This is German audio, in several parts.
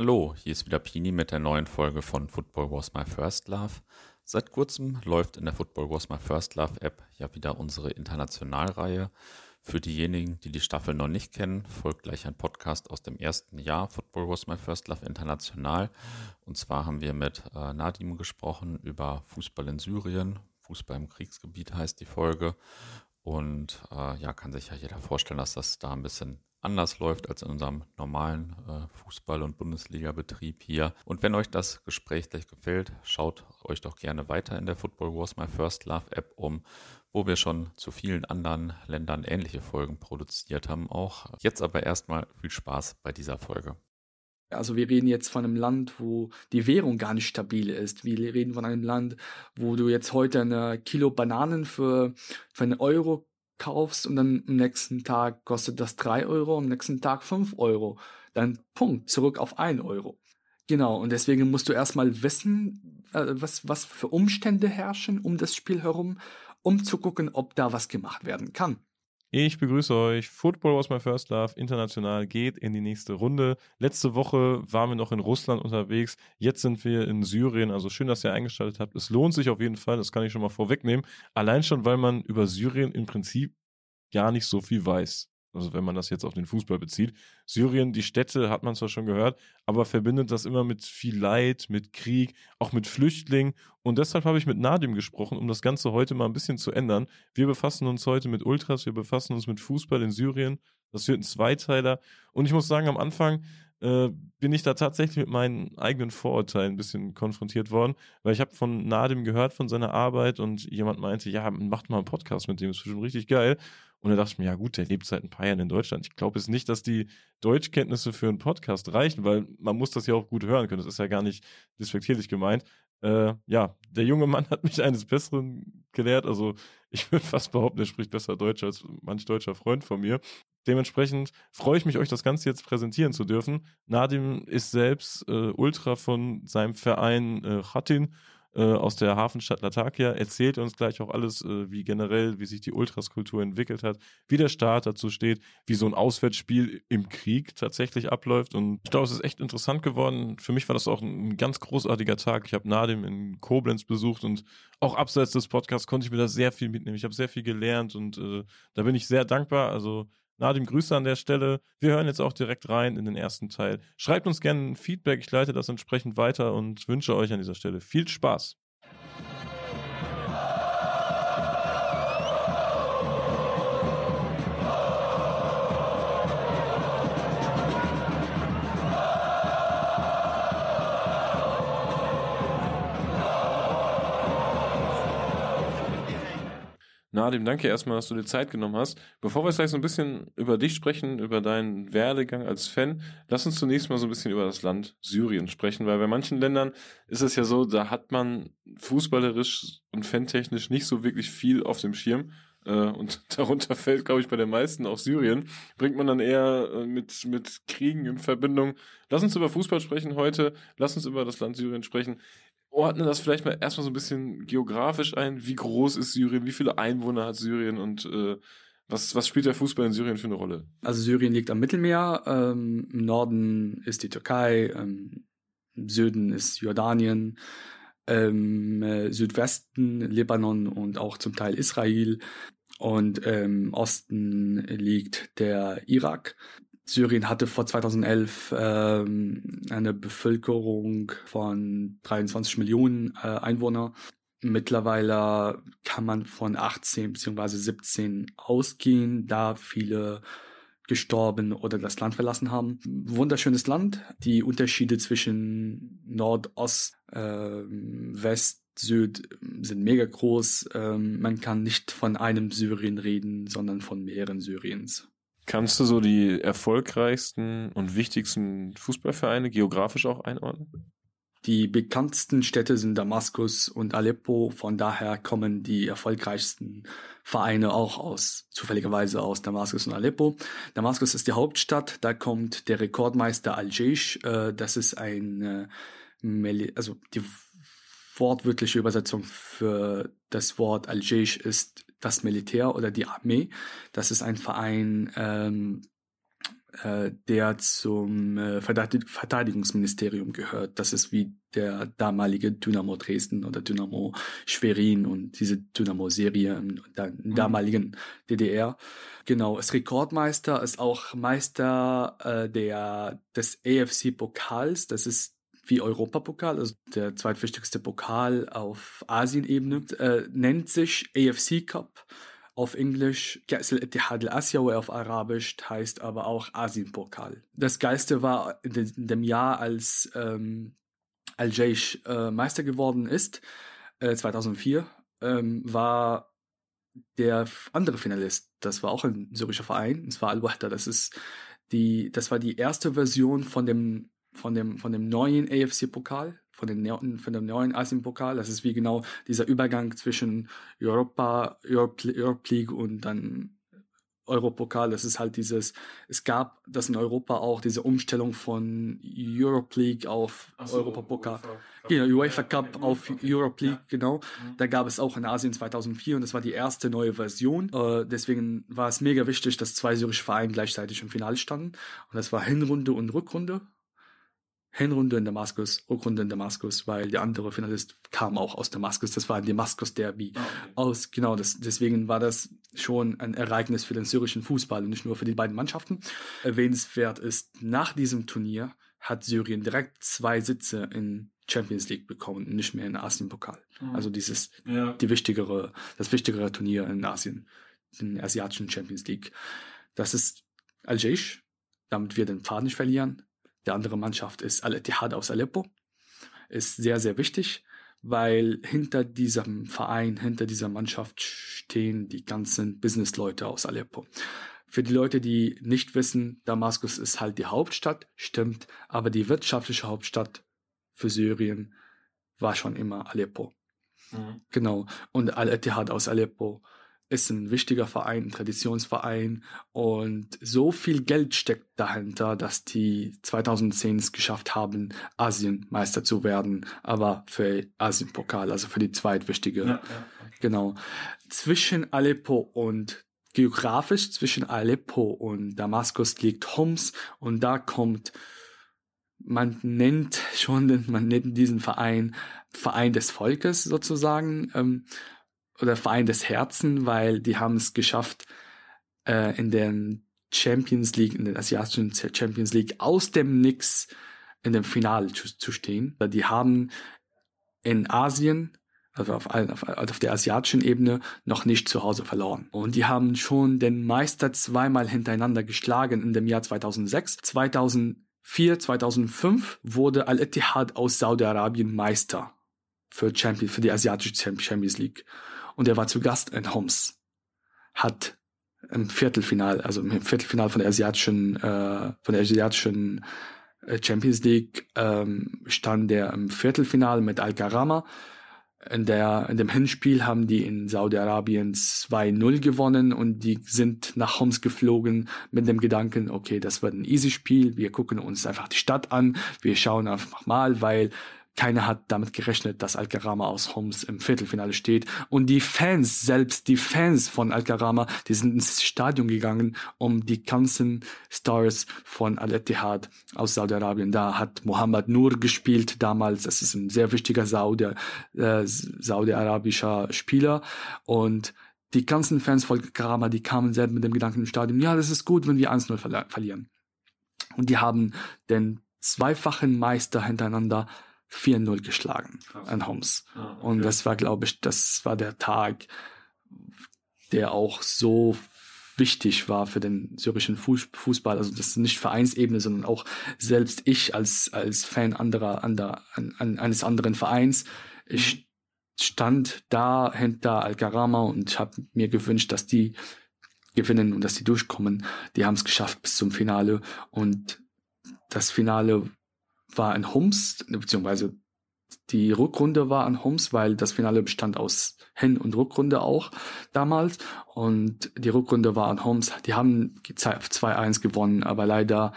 Hallo, hier ist wieder Pini mit der neuen Folge von Football Was My First Love. Seit kurzem läuft in der Football Was My First Love App ja wieder unsere Internationalreihe. Für diejenigen, die die Staffel noch nicht kennen, folgt gleich ein Podcast aus dem ersten Jahr Football Was My First Love International. Und zwar haben wir mit äh, Nadim gesprochen über Fußball in Syrien. Fußball im Kriegsgebiet heißt die Folge. Und äh, ja, kann sich ja jeder vorstellen, dass das da ein bisschen anders läuft als in unserem normalen äh, Fußball- und Bundesliga-Betrieb hier. Und wenn euch das Gespräch gleich gefällt, schaut euch doch gerne weiter in der Football Wars My First Love App um, wo wir schon zu vielen anderen Ländern ähnliche Folgen produziert haben auch. Jetzt aber erstmal viel Spaß bei dieser Folge. Also wir reden jetzt von einem Land, wo die Währung gar nicht stabil ist. Wir reden von einem Land, wo du jetzt heute eine Kilo Bananen für, für einen Euro kaufst und dann am nächsten Tag kostet das drei Euro, am nächsten Tag fünf Euro. Dann Punkt, zurück auf ein Euro. Genau, und deswegen musst du erstmal wissen, äh, was, was für Umstände herrschen um das Spiel herum, um zu gucken, ob da was gemacht werden kann. Ich begrüße euch. Football was my first love. International geht in die nächste Runde. Letzte Woche waren wir noch in Russland unterwegs. Jetzt sind wir in Syrien. Also schön, dass ihr eingeschaltet habt. Es lohnt sich auf jeden Fall. Das kann ich schon mal vorwegnehmen. Allein schon, weil man über Syrien im Prinzip gar nicht so viel weiß. Also wenn man das jetzt auf den Fußball bezieht. Syrien, die Städte hat man zwar schon gehört, aber verbindet das immer mit viel Leid, mit Krieg, auch mit Flüchtlingen. Und deshalb habe ich mit Nadim gesprochen, um das Ganze heute mal ein bisschen zu ändern. Wir befassen uns heute mit Ultras, wir befassen uns mit Fußball in Syrien. Das wird ein Zweiteiler. Und ich muss sagen, am Anfang äh, bin ich da tatsächlich mit meinen eigenen Vorurteilen ein bisschen konfrontiert worden, weil ich habe von Nadim gehört von seiner Arbeit und jemand meinte, ja, macht mal einen Podcast mit dem, ist schon richtig geil. Und da dachte ich mir, ja gut, der lebt seit ein paar Jahren in Deutschland. Ich glaube es nicht, dass die Deutschkenntnisse für einen Podcast reichen, weil man muss das ja auch gut hören können. Das ist ja gar nicht despektierlich gemeint. Äh, ja, der junge Mann hat mich eines Besseren gelehrt. Also ich würde fast behaupten, er spricht besser Deutsch als manch deutscher Freund von mir. Dementsprechend freue ich mich, euch das Ganze jetzt präsentieren zu dürfen. Nadim ist selbst äh, Ultra von seinem Verein äh, Khatin äh, aus der Hafenstadt Latakia, erzählt uns gleich auch alles, äh, wie generell, wie sich die Ultraskultur entwickelt hat, wie der Staat dazu steht, wie so ein Auswärtsspiel im Krieg tatsächlich abläuft. Und ich glaube, es ist echt interessant geworden. Für mich war das auch ein ganz großartiger Tag. Ich habe Nadim in Koblenz besucht und auch abseits des Podcasts konnte ich mir da sehr viel mitnehmen. Ich habe sehr viel gelernt und äh, da bin ich sehr dankbar. Also Nadim, Grüße an der Stelle. Wir hören jetzt auch direkt rein in den ersten Teil. Schreibt uns gerne ein Feedback, ich leite das entsprechend weiter und wünsche euch an dieser Stelle viel Spaß. Nadim, danke erstmal, dass du dir Zeit genommen hast. Bevor wir gleich so ein bisschen über dich sprechen, über deinen Werdegang als Fan, lass uns zunächst mal so ein bisschen über das Land Syrien sprechen, weil bei manchen Ländern ist es ja so, da hat man fußballerisch und fantechnisch nicht so wirklich viel auf dem Schirm. Äh, und darunter fällt, glaube ich, bei den meisten auch Syrien. Bringt man dann eher äh, mit, mit Kriegen in Verbindung. Lass uns über Fußball sprechen heute. Lass uns über das Land Syrien sprechen ordne das vielleicht mal erstmal so ein bisschen geografisch ein. Wie groß ist Syrien? Wie viele Einwohner hat Syrien? Und äh, was, was spielt der Fußball in Syrien für eine Rolle? Also Syrien liegt am Mittelmeer. Ähm, Im Norden ist die Türkei. Ähm, Im Süden ist Jordanien. Ähm, äh, Südwesten Libanon und auch zum Teil Israel. Und im ähm, Osten liegt der Irak. Syrien hatte vor 2011 ähm, eine Bevölkerung von 23 Millionen äh, Einwohner. Mittlerweile kann man von 18 bzw. 17 ausgehen, da viele gestorben oder das Land verlassen haben. Wunderschönes Land. Die Unterschiede zwischen Nordost, äh, West, Süd sind mega groß. Ähm, man kann nicht von einem Syrien reden, sondern von mehreren Syriens. Kannst du so die erfolgreichsten und wichtigsten Fußballvereine geografisch auch einordnen? Die bekanntesten Städte sind Damaskus und Aleppo, von daher kommen die erfolgreichsten Vereine auch aus, zufälligerweise aus Damaskus und Aleppo. Damaskus ist die Hauptstadt, da kommt der Rekordmeister Al-Jaish, äh, das ist ein, äh, also die wortwörtliche Übersetzung für das Wort Al-Jaish ist das Militär oder die Armee. Das ist ein Verein, ähm, äh, der zum äh, Verteidigungsministerium gehört. Das ist wie der damalige Dynamo Dresden oder Dynamo Schwerin und diese Dynamo-Serie in der mhm. damaligen DDR. Genau, ist Rekordmeister, ist auch Meister äh, der, des AFC-Pokals. Das ist wie Europapokal, also der zweitwichtigste Pokal auf Asienebene, äh, nennt sich AFC Cup. Auf Englisch Ka'as al-Ittihad al-Asiawi auf Arabisch heißt aber auch Asienpokal. Das Geilste war in, de, in dem Jahr, als ähm, Al-Jaish äh, Meister geworden ist, äh, 2004, ähm, war der andere Finalist, das war auch ein syrischer Verein, das war Al-Wahda, das ist die, das war die erste Version von dem, von dem, von dem neuen AFC-Pokal, von, den, von dem neuen Asien-Pokal. Das ist wie genau dieser Übergang zwischen Europa, Europe, Europe League und dann Europokal. Das ist halt dieses, es gab das in Europa auch, diese Umstellung von Europe League auf so, Europapokal. Genau, UEFA Cup auf Europe League, ja. genau. Mhm. Da gab es auch in Asien 2004 und das war die erste neue Version. Äh, deswegen war es mega wichtig, dass zwei syrische Vereine gleichzeitig im Finale standen. Und das war Hinrunde und Rückrunde. Hinrunde in Damaskus, Rückrunde in Damaskus, weil der andere Finalist kam auch aus Damaskus. Das war ein Damaskus-Derby. Ah, okay. Aus, genau, das, deswegen war das schon ein Ereignis für den syrischen Fußball und nicht nur für die beiden Mannschaften. Erwähnenswert ist, nach diesem Turnier hat Syrien direkt zwei Sitze in Champions League bekommen, nicht mehr in Asien-Pokal. Mhm. Also dieses, ja. die wichtigere, das wichtigere Turnier in Asien, den asiatischen Champions League. Das ist Al-Jaish, damit wir den Pfad nicht verlieren der andere Mannschaft ist Al-Ittihad aus Aleppo. Ist sehr, sehr wichtig, weil hinter diesem Verein, hinter dieser Mannschaft stehen die ganzen Businessleute aus Aleppo. Für die Leute, die nicht wissen, Damaskus ist halt die Hauptstadt, stimmt, aber die wirtschaftliche Hauptstadt für Syrien war schon immer Aleppo. Mhm. Genau. Und Al-Ittihad aus Aleppo ist ein wichtiger Verein, ein Traditionsverein und so viel Geld steckt dahinter, dass die 2010 es geschafft haben, Asienmeister zu werden, aber für Asienpokal, also für die zweitwichtige. Ja, ja. Genau. Zwischen Aleppo und geografisch zwischen Aleppo und Damaskus liegt Homs und da kommt man nennt schon man nennt diesen Verein Verein des Volkes sozusagen. Ähm, oder Verein des Herzen, weil die haben es geschafft, äh, in den Champions League, in den asiatischen Champions League aus dem Nix in dem Finale zu, zu stehen. Die haben in Asien, also auf, auf, auf der asiatischen Ebene, noch nicht zu Hause verloren. Und die haben schon den Meister zweimal hintereinander geschlagen in dem Jahr 2006. 2004, 2005 wurde Al-Ittihad aus Saudi-Arabien Meister für, Champion, für die asiatische Champions League und er war zu Gast in Homs. Hat im Viertelfinal, also im Viertelfinal von der asiatischen, äh, von der asiatischen äh, Champions League ähm, stand er im Viertelfinal mit Al-Karama. In, der, in dem Hinspiel haben die in Saudi-Arabien 2-0 gewonnen und die sind nach Homs geflogen mit dem Gedanken, okay, das wird ein easy Spiel, wir gucken uns einfach die Stadt an, wir schauen einfach mal, weil keiner hat damit gerechnet, dass Al-Karama aus Homs im Viertelfinale steht. Und die Fans, selbst die Fans von Al-Karama, die sind ins Stadion gegangen, um die ganzen Stars von Al-Ittihad aus Saudi-Arabien. Da hat Mohammed Nur gespielt damals. Das ist ein sehr wichtiger Saudi, äh, saudi-arabischer Spieler. Und die ganzen Fans von Karama, die kamen selbst mit dem Gedanken im Stadion, ja, das ist gut, wenn wir 1-0 verlieren. Und die haben den zweifachen Meister hintereinander 4-0 geschlagen an Homs. Ah, okay. Und das war, glaube ich, das war der Tag, der auch so wichtig war für den syrischen Fußball. Also das ist nicht Vereinsebene, sondern auch selbst ich als, als Fan anderer, anderer an, an, eines anderen Vereins. Ich mhm. stand da hinter Al-Karama und habe mir gewünscht, dass die gewinnen und dass die durchkommen. Die haben es geschafft bis zum Finale und das Finale war in Homs, beziehungsweise die Rückrunde war an Homs, weil das Finale bestand aus Hin- und Rückrunde auch damals. Und die Rückrunde war an Homs. Die haben 2-1 gewonnen, aber leider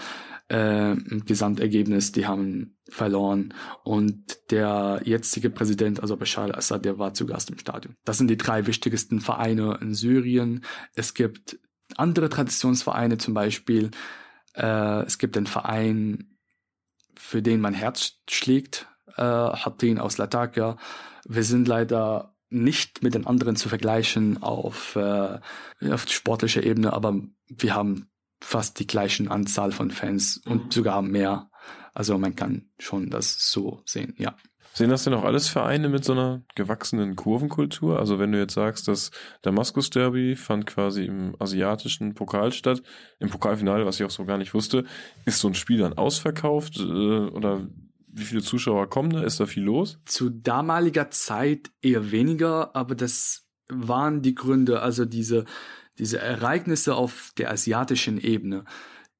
äh, im Gesamtergebnis, die haben verloren. Und der jetzige Präsident, also Bashar al-Assad, der war zu Gast im Stadion. Das sind die drei wichtigsten Vereine in Syrien. Es gibt andere Traditionsvereine, zum Beispiel Äh, es gibt einen Verein, für den mein Herz schlägt, äh, Hatin aus Latakia. Wir sind leider nicht mit den anderen zu vergleichen auf, äh, auf sportlicher Ebene, aber wir haben fast die gleichen Anzahl von Fans mhm. und sogar mehr. Also man kann schon das so sehen, ja. Sehen das denn auch alles Vereine mit so einer gewachsenen Kurvenkultur? Also wenn du jetzt sagst, das Damaskus Derby fand quasi im asiatischen Pokal statt, im Pokalfinale, was ich auch so gar nicht wusste, ist so ein Spiel dann ausverkauft äh, oder wie viele Zuschauer kommen da? Ist da viel los? Zu damaliger Zeit eher weniger, aber das waren die Gründe, also diese, diese Ereignisse auf der asiatischen Ebene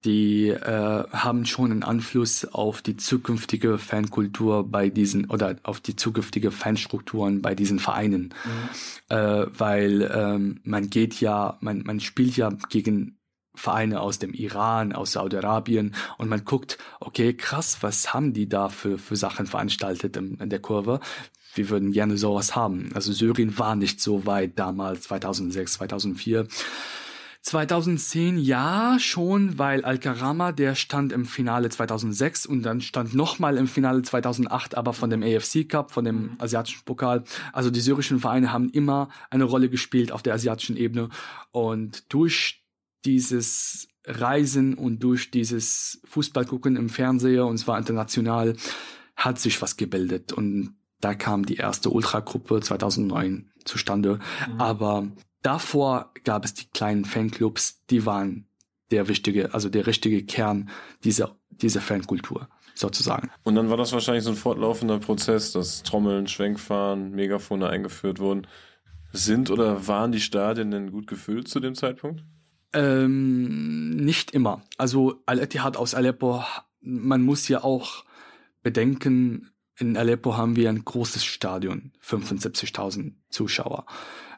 die äh, haben schon einen Einfluss auf die zukünftige Fankultur bei diesen oder auf die zukünftige Fanstrukturen bei diesen Vereinen, mhm. äh, weil ähm, man geht ja, man man spielt ja gegen Vereine aus dem Iran, aus Saudi-Arabien und man guckt, okay, krass, was haben die da für, für Sachen veranstaltet in, in der Kurve? Wir würden gerne sowas haben. Also Syrien war nicht so weit damals, 2006, 2004. 2010 ja schon, weil Al-Karama, der stand im Finale 2006 und dann stand nochmal im Finale 2008, aber von dem AFC Cup, von dem asiatischen Pokal. Also die syrischen Vereine haben immer eine Rolle gespielt auf der asiatischen Ebene und durch dieses Reisen und durch dieses Fußballgucken im Fernseher und zwar international hat sich was gebildet und da kam die erste Ultragruppe 2009 zustande. Mhm. Aber Davor gab es die kleinen Fanclubs, die waren der wichtige, also der richtige Kern dieser, dieser Fankultur sozusagen. Und dann war das wahrscheinlich so ein fortlaufender Prozess, dass Trommeln, Schwenkfahren, Megafone eingeführt wurden. Sind oder waren die Stadien denn gut gefüllt zu dem Zeitpunkt? Ähm, nicht immer. Also Al-Ittihad aus Aleppo, man muss ja auch bedenken, in Aleppo haben wir ein großes Stadion, 75.000 Zuschauer.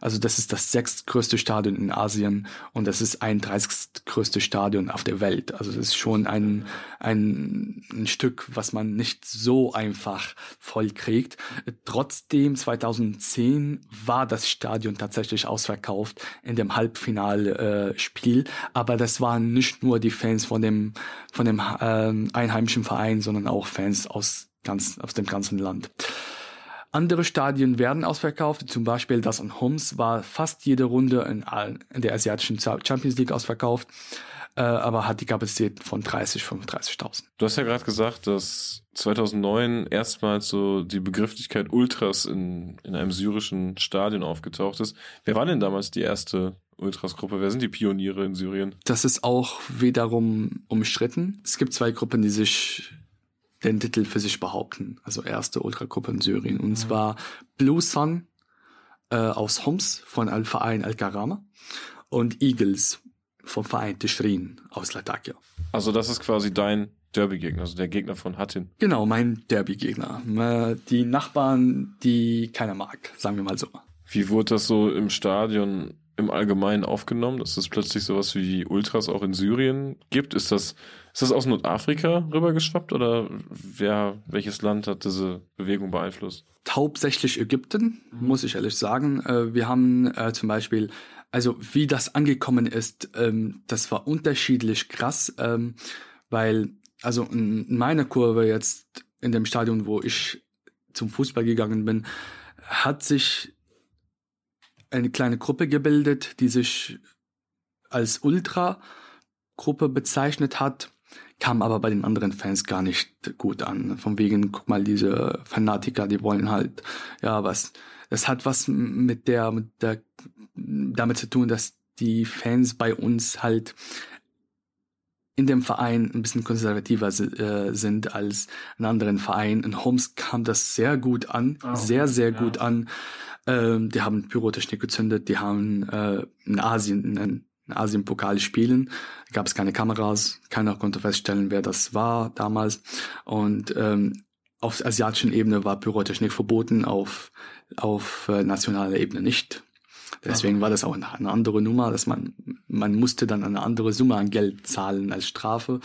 Also das ist das sechstgrößte Stadion in Asien und das ist ein 30. größte Stadion auf der Welt. Also das ist schon ein, ein, ein Stück, was man nicht so einfach voll kriegt. Trotzdem 2010 war das Stadion tatsächlich ausverkauft in dem Halbfinalspiel, äh, aber das waren nicht nur die Fans von dem von dem ähm, einheimischen Verein, sondern auch Fans aus ganz aus dem ganzen Land. Andere Stadien werden ausverkauft, zum Beispiel das in Homs war fast jede Runde in, in der asiatischen Champions League ausverkauft, äh, aber hat die Kapazität von 30, 35.000. Du hast ja gerade gesagt, dass 2009 erstmals so die Begrifflichkeit Ultras in, in einem syrischen Stadion aufgetaucht ist. Wer war denn damals die erste Ultras-Gruppe? Wer sind die Pioniere in Syrien? Das ist auch wiederum umstritten. Es gibt zwei Gruppen, die sich den Titel für sich behaupten. Also erste Ultragruppe in Syrien. Und mhm. zwar Blue Sun äh, aus Homs von Al-Verein Al-Karama und Eagles vom Verein Tischrin aus Latakia. Also das ist quasi dein Derby-Gegner, also der Gegner von Hattin. Genau, mein Derby-Gegner. Äh, die Nachbarn, die keiner mag, sagen wir mal so. Wie wurde das so im Stadion im Allgemeinen aufgenommen, dass es plötzlich sowas wie Ultras auch in Syrien gibt? Ist das, ist das aus Nordafrika rübergeschwappt oder wer, welches Land hat diese Bewegung beeinflusst? Hauptsächlich Ägypten, muss ich ehrlich sagen. Äh, wir haben äh, zum Beispiel, also wie das angekommen ist, ähm, das war unterschiedlich krass, ähm, weil, also in meiner Kurve jetzt in dem Stadion, wo ich zum Fußball gegangen bin, hat sich eine kleine Gruppe gebildet, die sich als Ultra-Gruppe bezeichnet hat, kam aber bei den anderen Fans gar nicht gut an. Von wegen, guck mal, diese Fanatiker, die wollen halt, ja, was, das hat was mit der, mit der, damit zu tun, dass die Fans bei uns halt in dem Verein ein bisschen konservativer äh, sind als in anderen Vereinen. In Homs kam das sehr gut an, oh, sehr, sehr ja. gut an. Ähm, die haben Pyrotechnik gezündet, die haben äh, in Asien, in, in Asien-Pokal spielen. Gab es keine Kameras, keiner konnte feststellen, wer das war damals. Und ähm, auf asiatischen Ebene war Pyrotechnik verboten, auf, auf äh, nationaler Ebene nicht. Deswegen war das auch eine, andere Nummer, dass man, man musste dann eine andere Summe an Geld zahlen als Strafe.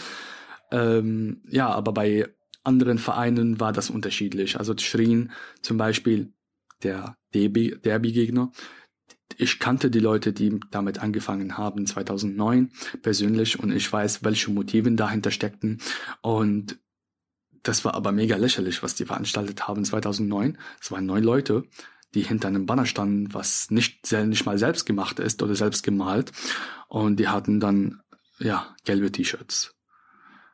Ähm, ja, aber bei anderen Vereinen war das unterschiedlich. Also Schrin zum Beispiel, der Derby-Gegner, ich kannte die Leute, die damit angefangen haben 2009 persönlich und ich weiß, welche Motiven dahinter steckten und das war aber mega lächerlich, was die veranstaltet haben 2009. Es waren neun Leute, die hinter einem Banner standen, was nicht, nicht mal selbst gemacht ist oder selbst gemalt. Und die hatten dann, ja, gelbe T-Shirts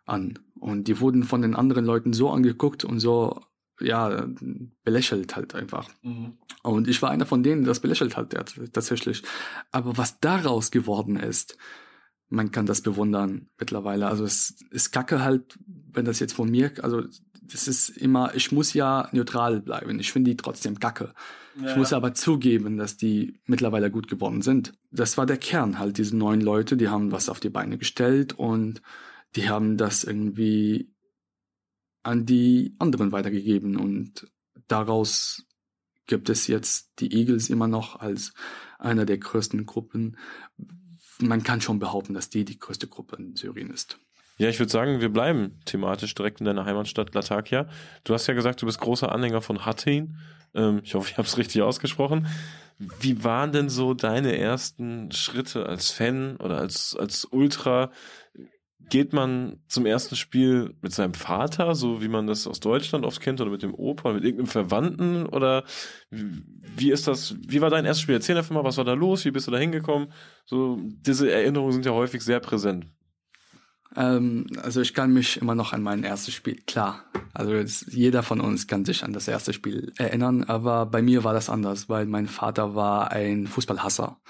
an. Und die wurden von den anderen Leuten so angeguckt und so, ja, belächelt halt einfach. Mhm. Und ich war einer von denen, das belächelt hat, tatsächlich. Aber was daraus geworden ist, man kann das bewundern mittlerweile. Also es ist kacke halt, wenn das jetzt von mir, also das ist immer, ich muss ja neutral bleiben. Ich finde die trotzdem kacke. Ja. Ich muss aber zugeben, dass die mittlerweile gut geworden sind. Das war der Kern halt, diese neuen Leute, die haben was auf die Beine gestellt und die haben das irgendwie an die anderen weitergegeben und daraus gibt es jetzt die Eagles immer noch als einer der größten Gruppen, man kann schon behaupten, dass die die größte Gruppe in Syrien ist. Ja, ich würde sagen, wir bleiben thematisch direkt in deiner Heimatstadt Latakia. Du hast ja gesagt, du bist großer Anhänger von Hattin. Ähm, ich hoffe, ich habe es richtig ausgesprochen. Wie waren denn so deine ersten Schritte als Fan oder als, als Ultra? Geht man zum ersten Spiel mit seinem Vater, so wie man das aus Deutschland oft kennt, oder mit dem Opa, mit irgendeinem Verwandten? Oder wie ist das? Wie war dein erstes Spiel? Erzähl einfach mal, was war da los? Wie bist du da hingekommen? So, diese Erinnerungen sind ja häufig sehr präsent. Ähm, also ich kann mich immer noch an mein erstes Spiel, klar. Also jetzt, jeder von uns kann sich an das erste Spiel erinnern, aber bei mir war das anders, weil mein Vater war ein Fußballhasser.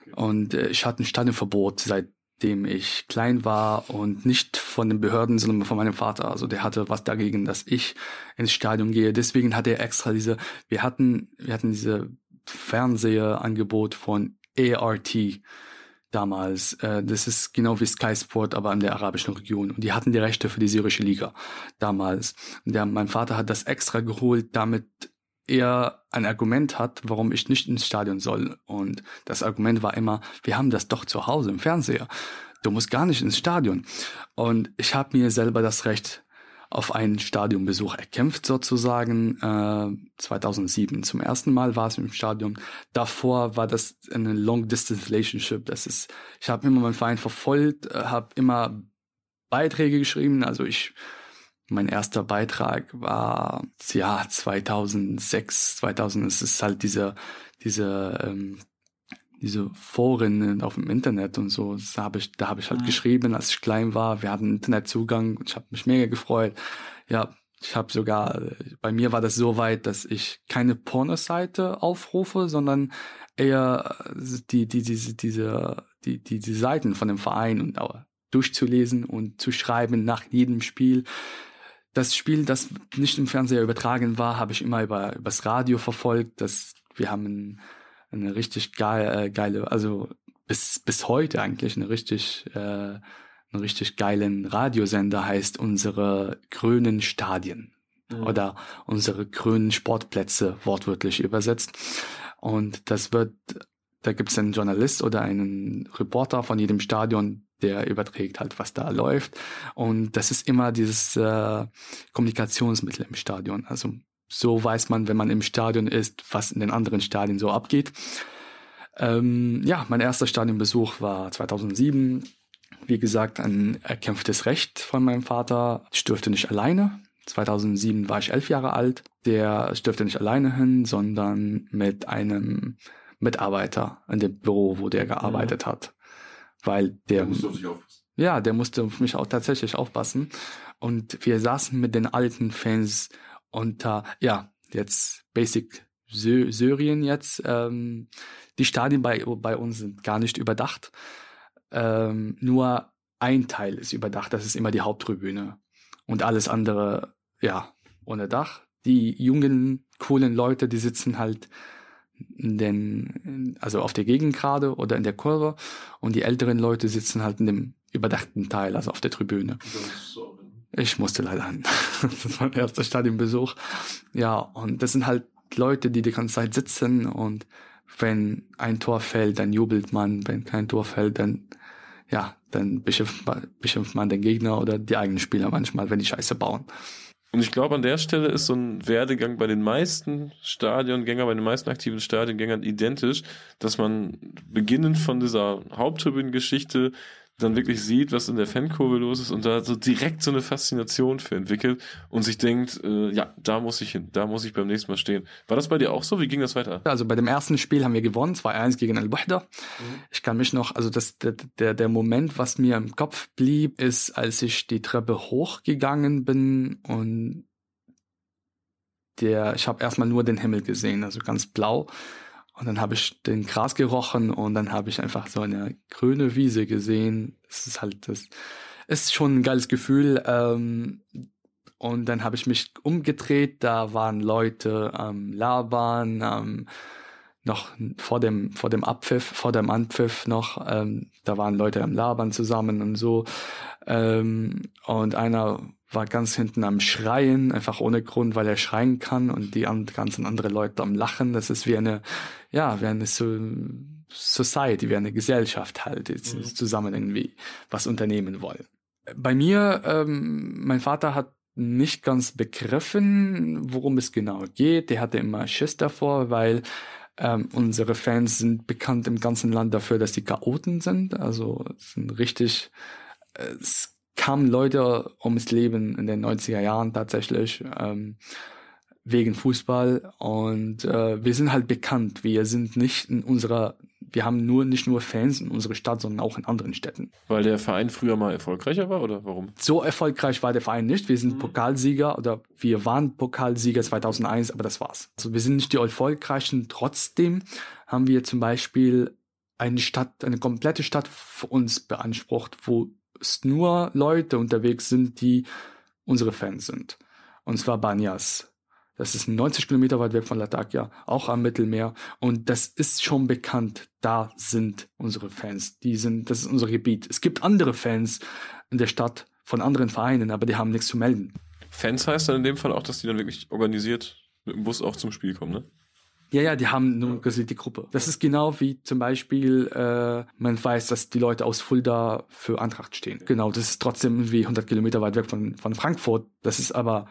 Okay. Und äh, ich hatte ein Stadionverbot seit dem ich klein war und nicht von den Behörden, sondern von meinem Vater. Also der hatte was dagegen, dass ich ins Stadion gehe. Deswegen hat er extra diese, wir hatten, wir hatten diese Fernseherangebot von ART damals. Äh, das ist genau wie Sky Sport, aber in der arabischen Region. Und die hatten die Rechte für die syrische Liga damals. Der, mein Vater hat das extra geholt, damit er ein Argument hat, warum ich nicht ins Stadion soll. Und das Argument war immer, wir haben das doch zu Hause im Fernseher. Du musst gar nicht ins Stadion. Und ich habe mir selber das Recht auf einen Stadionbesuch erkämpft sozusagen. Äh, 2007 zum ersten Mal war es im Stadion. Davor war das eine Long Distance Relationship. Das ist, ich habe immer meinen Verein verfolgt, äh, habe immer Beiträge geschrieben. Also ich mein erster Beitrag war ja 2006, 2000. Es ist halt diese diese ähm, diese Foren auf dem Internet und so. Das habe ich, da habe ich halt ja. geschrieben, als ich klein war. Wir hatten Internetzugang und ich habe mich mega gefreut. Ja, ich habe sogar, bei mir war das so weit, dass ich keine Pornoseite aufrufe, sondern eher die, die, diese, diese, die, die, die Seiten von dem Verein und durchzulesen und zu schreiben nach jedem Spiel das Spiel, das nicht im Fernseher übertragen war, habe ich immer über übers Radio verfolgt. Das, wir haben eine richtig geil, äh, geile, also bis bis heute eigentlich eine richtig äh, einen richtig geilen Radiosender heißt unsere grünen Stadien mhm. oder unsere grünen Sportplätze wortwörtlich übersetzt. Und das wird, da gibt es einen Journalist oder einen Reporter von jedem Stadion, der überträgt halt, was da läuft. Und das ist immer dieses äh, Kommunikationsmittel im Stadion. Also so weiß man, wenn man im Stadion ist, was in den anderen Stadien so abgeht. Ähm, ja, mein erster Stadionbesuch war 2007. Wie gesagt, ein erkämpftes Recht von meinem Vater. Ich dürfte nicht alleine. 2007 war ich elf Jahre alt. Der dürfte nicht alleine hin, sondern mit einem Mitarbeiter in dem Büro, wo der gearbeitet mhm. hat weil der, der musste auf sich aufpassen. Ja, der musste auf mich auch tatsächlich aufpassen. Und wir saßen mit den alten Fans unter, ja, jetzt Basic Sy Syrien jetzt. Ähm, die Stadien bei, bei uns sind gar nicht überdacht. Ähm, nur ein Teil ist überdacht, das ist immer die Haupttribüne. Und alles andere, ja, ohne Dach. Die jungen, coolen Leute, die sitzen halt den, also auf der Gegend gerade oder in der Kurve und die älteren Leute sitzen halt in dem überdachten Teil, also auf der Tribüne. Ich musste leider hin. Das war mein erster Stadionbesuch. Ja, und das sind halt Leute, die die ganze Zeit sitzen und wenn ein Tor fällt, dann jubelt man. Wenn kein Tor fällt, dann, ja, dann beschimpft man, beschimpft man den Gegner oder die eigenen Spieler manchmal, wenn die Scheiße bauen. Und ich glaube, an der Stelle ist so ein Werdegang bei den meisten Stadiongängern, bei den meisten aktiven Stadiongängern identisch, dass man beginnend von dieser Haupttribünengeschichte dann wirklich sieht, was in der Fankurve los ist und da so direkt so eine Faszination für entwickelt und sich denkt, äh, ja, da muss ich hin, da muss ich beim nächsten Mal stehen. War das bei dir auch so? Wie ging das weiter? Also bei dem ersten Spiel haben wir gewonnen, 2-1 gegen Al-Wahda. Mhm. Ich kann mich noch, also das, der, der, der Moment, was mir im Kopf blieb, ist, als ich die Treppe hochgegangen bin und der, ich habe erstmal nur den Himmel gesehen, also ganz blau. Und dann habe ich den Gras gerochen und dann habe ich einfach so eine grüne Wiese gesehen. Das ist halt das ist schon ein geiles Gefühl. Ähm, und dann habe ich mich umgedreht, da waren Leute am Labern, ähm, noch vor dem vor dem Abpfiff, vor dem Anpfiff noch, ähm, da waren Leute am Labern zusammen und so. Ähm, und einer war ganz hinten am Schreien, einfach ohne Grund, weil er schreien kann und die ganzen andere Leute am Lachen. Das ist wie eine, ja, wie eine so Society, wie eine Gesellschaft halt, jetzt mhm. zusammen irgendwie was unternehmen wollen. Bei mir, ähm, mein Vater hat nicht ganz begriffen, worum es genau geht. Der hatte immer Schiss davor, weil ähm, unsere Fans sind bekannt im ganzen Land dafür, dass die Chaoten sind. Also sind richtig, äh, es kamen Leute ums Leben in den 90er Jahren tatsächlich ähm, wegen Fußball und äh, wir sind halt bekannt. Wir sind nicht in unserer, wir haben nur nicht nur Fans in unserer Stadt, sondern auch in anderen Städten. Weil der Verein früher mal erfolgreicher war oder warum? So erfolgreich war der Verein nicht. Wir sind mhm. Pokalsieger oder wir waren Pokalsieger 2001, aber das war's. Also wir sind nicht die erfolgreichen. Trotzdem haben wir zum Beispiel eine Stadt, eine komplette Stadt für uns beansprucht, wo es nur Leute unterwegs sind, die unsere Fans sind. Und zwar Banyas. Das ist 90 Kilometer weit weg von Latakia, auch am Mittelmeer. Und das ist schon bekannt. Da sind unsere Fans. Die sind, das ist unser Gebiet. Es gibt andere Fans in der Stadt von anderen Vereinen, aber die haben nichts zu melden. Fans heißt dann in dem Fall auch, dass die dann wirklich organisiert mit dem Bus auch zum Spiel kommen, ne? Ja, ja, die haben eine die Gruppe. Das ist genau wie zum Beispiel, äh, man weiß, dass die Leute aus Fulda für Eintracht stehen. Genau, das ist trotzdem irgendwie 100 Kilometer weit weg von, von Frankfurt. Das ist aber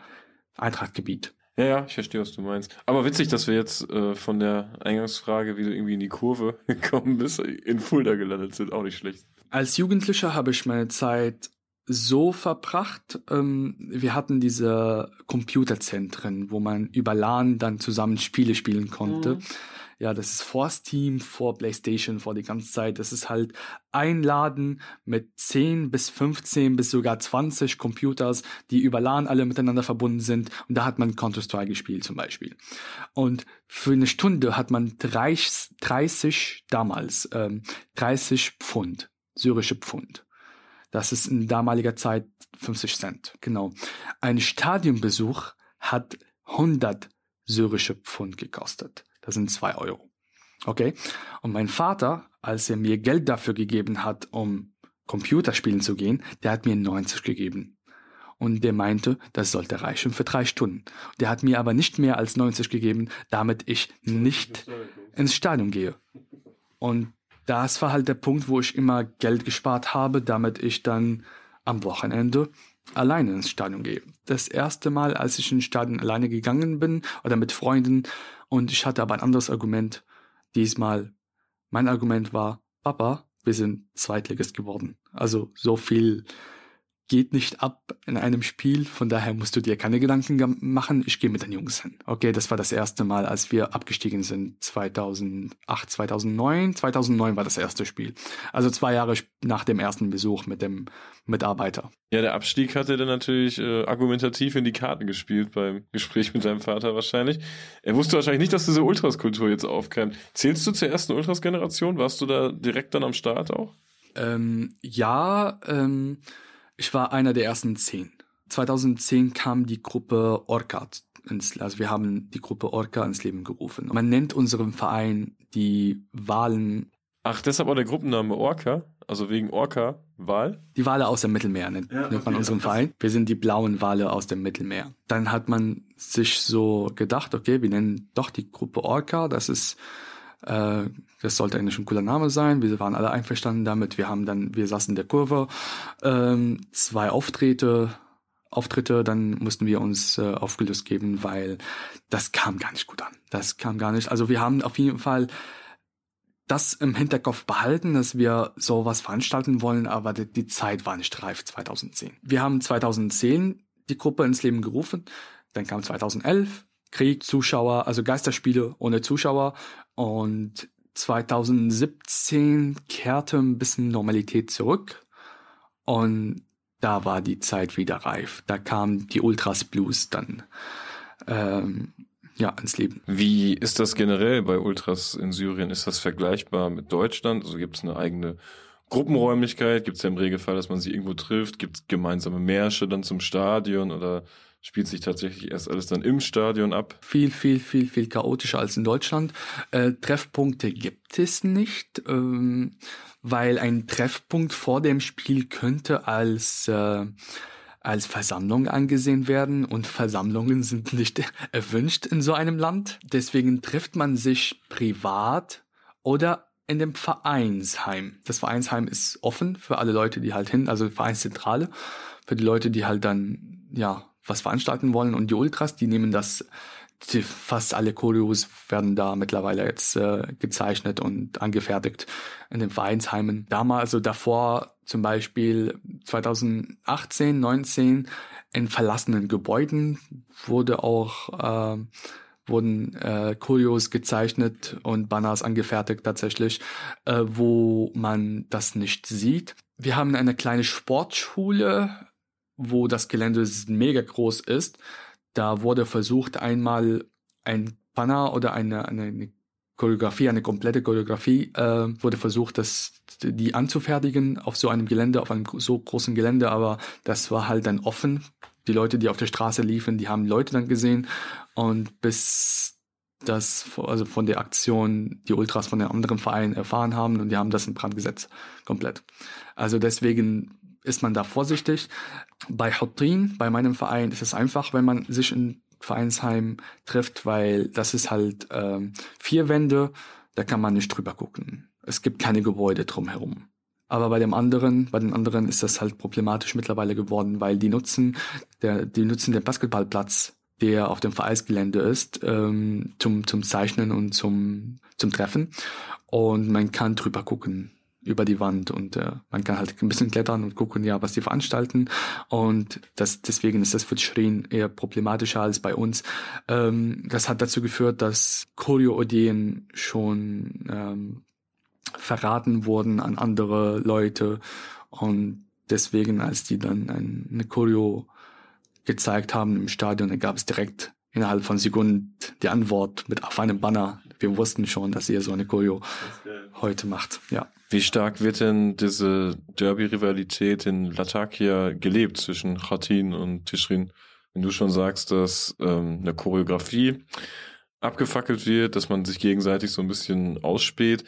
Eintrachtgebiet. Ja, ja, ich verstehe, was du meinst. Aber witzig, dass wir jetzt äh, von der Eingangsfrage, wie du irgendwie in die Kurve gekommen bist, in Fulda gelandet sind. Auch nicht schlecht. Als Jugendlicher habe ich meine Zeit so verbracht. Ähm, wir hatten diese Computerzentren, wo man über LAN dann zusammen Spiele spielen konnte. Mhm. Ja, das ist vor Steam, vor PlayStation, vor die ganze Zeit. Das ist halt ein Laden mit 10 bis 15 bis sogar 20 Computers, die über LAN alle miteinander verbunden sind. Und da hat man Counter-Strike gespielt zum Beispiel. Und für eine Stunde hat man 30, 30 damals, ähm, 30 Pfund, syrische Pfund. Das ist in damaliger Zeit 50 Cent. Genau. Ein Stadionbesuch hat 100 syrische Pfund gekostet. Das sind zwei Euro. Okay. Und mein Vater, als er mir Geld dafür gegeben hat, um Computerspielen zu gehen, der hat mir 90 gegeben. Und der meinte, das sollte reichen für drei Stunden. Der hat mir aber nicht mehr als 90 gegeben, damit ich nicht ins Stadion gehe. Und das war halt der Punkt, wo ich immer Geld gespart habe, damit ich dann am Wochenende alleine ins Stadion gehe. Das erste Mal, als ich ins Stadion alleine gegangen bin oder mit Freunden und ich hatte aber ein anderes Argument. Diesmal, mein Argument war, Papa, wir sind Zweitligist geworden. Also so viel geht nicht ab in einem Spiel, von daher musst du dir keine Gedanken machen, ich gehe mit den Jungs hin. Okay, das war das erste Mal, als wir abgestiegen sind, 2008, 2009. 2009 war das erste Spiel. Also zwei Jahre nach dem ersten Besuch mit dem Mitarbeiter. Ja, der Abstieg hatte dann natürlich äh, argumentativ in die Karten gespielt beim Gespräch mit deinem Vater wahrscheinlich. Er wusste wahrscheinlich nicht, dass diese Ultras-Kultur jetzt aufkeimt. Zählst du zur ersten Ultras-Generation? Warst du da direkt dann am Start auch? Ähm, ja, ähm, ich war einer der ersten zehn. 2010 kam die Gruppe Orca ins, also wir haben die Gruppe Orca ins Leben gerufen. Man nennt unseren Verein die Wahlen. Ach, deshalb auch der Gruppenname Orca? Also wegen Orca, Wal? Die Wale aus dem Mittelmeer nennt, ja, nennt man unseren Verein. Wir sind die blauen Wale aus dem Mittelmeer. Dann hat man sich so gedacht, okay, wir nennen doch die Gruppe Orca. Das ist äh, das sollte eigentlich ein cooler Name sein. Wir waren alle einverstanden damit. Wir haben dann, wir saßen in der Kurve, ähm, zwei Auftritte Auftritte, dann mussten wir uns äh, aufgelöst geben, weil das kam gar nicht gut an. Das kam gar nicht. Also wir haben auf jeden Fall das im Hinterkopf behalten, dass wir sowas veranstalten wollen, aber die, die Zeit war nicht reif 2010. Wir haben 2010 die Gruppe ins Leben gerufen, dann kam 2011 Krieg, Zuschauer, also Geisterspiele ohne Zuschauer und 2017 kehrte ein bisschen Normalität zurück und da war die Zeit wieder reif. Da kam die Ultras Blues dann ähm, ja, ins Leben. Wie ist das generell bei Ultras in Syrien? Ist das vergleichbar mit Deutschland? Also gibt es eine eigene Gruppenräumlichkeit? Gibt es ja im Regelfall, dass man sie irgendwo trifft? Gibt es gemeinsame Märsche dann zum Stadion oder spielt sich tatsächlich erst alles dann im Stadion ab? Viel, viel, viel, viel chaotischer als in Deutschland. Äh, Treffpunkte gibt es nicht. Ähm, weil ein Treffpunkt vor dem Spiel könnte als äh, als Versammlung angesehen werden und Versammlungen sind nicht erwünscht in so einem Land. Deswegen trifft man sich privat oder in dem Vereinsheim. Das Vereinsheim ist offen für alle Leute, die halt hin, also Vereinszentrale, für die Leute, die halt dann, ja, was veranstalten wollen und die Ultras, die nehmen das die, fast alle Choreos werden da mittlerweile jetzt äh, gezeichnet und angefertigt in den Vereinsheimen. Damals, also davor zum Beispiel 2018, 19 in verlassenen Gebäuden wurde auch äh, wurden äh, Choreos gezeichnet und Banners angefertigt tatsächlich, äh, wo man das nicht sieht. Wir haben eine kleine Sportschule, wo das Gelände mega groß ist. Da wurde versucht, einmal ein Banner oder eine, eine, eine Choreografie, eine komplette Choreografie, äh, wurde versucht, das, die anzufertigen auf so einem Gelände, auf einem so großen Gelände, aber das war halt dann offen. Die Leute, die auf der Straße liefen, die haben Leute dann gesehen und bis das, also von der Aktion, die Ultras von den anderen Vereinen erfahren haben und die haben das in Brand gesetzt, komplett. Also deswegen ist man da vorsichtig. Bei Hotrin, bei meinem Verein, ist es einfach, wenn man sich in Vereinsheim trifft, weil das ist halt ähm, vier Wände, da kann man nicht drüber gucken. Es gibt keine Gebäude drumherum. Aber bei dem anderen, bei den anderen ist das halt problematisch mittlerweile geworden, weil die nutzen, der, die nutzen den Basketballplatz, der auf dem Vereinsgelände ist, ähm, zum, zum Zeichnen und zum, zum Treffen. Und man kann drüber gucken über die Wand und äh, man kann halt ein bisschen klettern und gucken, ja, was die veranstalten und das deswegen ist das für Schrin eher problematischer als bei uns. Ähm, das hat dazu geführt, dass Choreo-Ideen schon ähm, verraten wurden an andere Leute und deswegen, als die dann ein, eine Choreo gezeigt haben im Stadion, dann gab es direkt innerhalb von Sekunden die Antwort mit auf einem Banner. Wir wussten schon, dass ihr so eine Choreo heute macht. Ja. Wie stark wird denn diese Derby-Rivalität in Latakia gelebt zwischen Khatin und Tischrin? Wenn du schon sagst, dass ähm, eine Choreografie abgefackelt wird, dass man sich gegenseitig so ein bisschen ausspäht,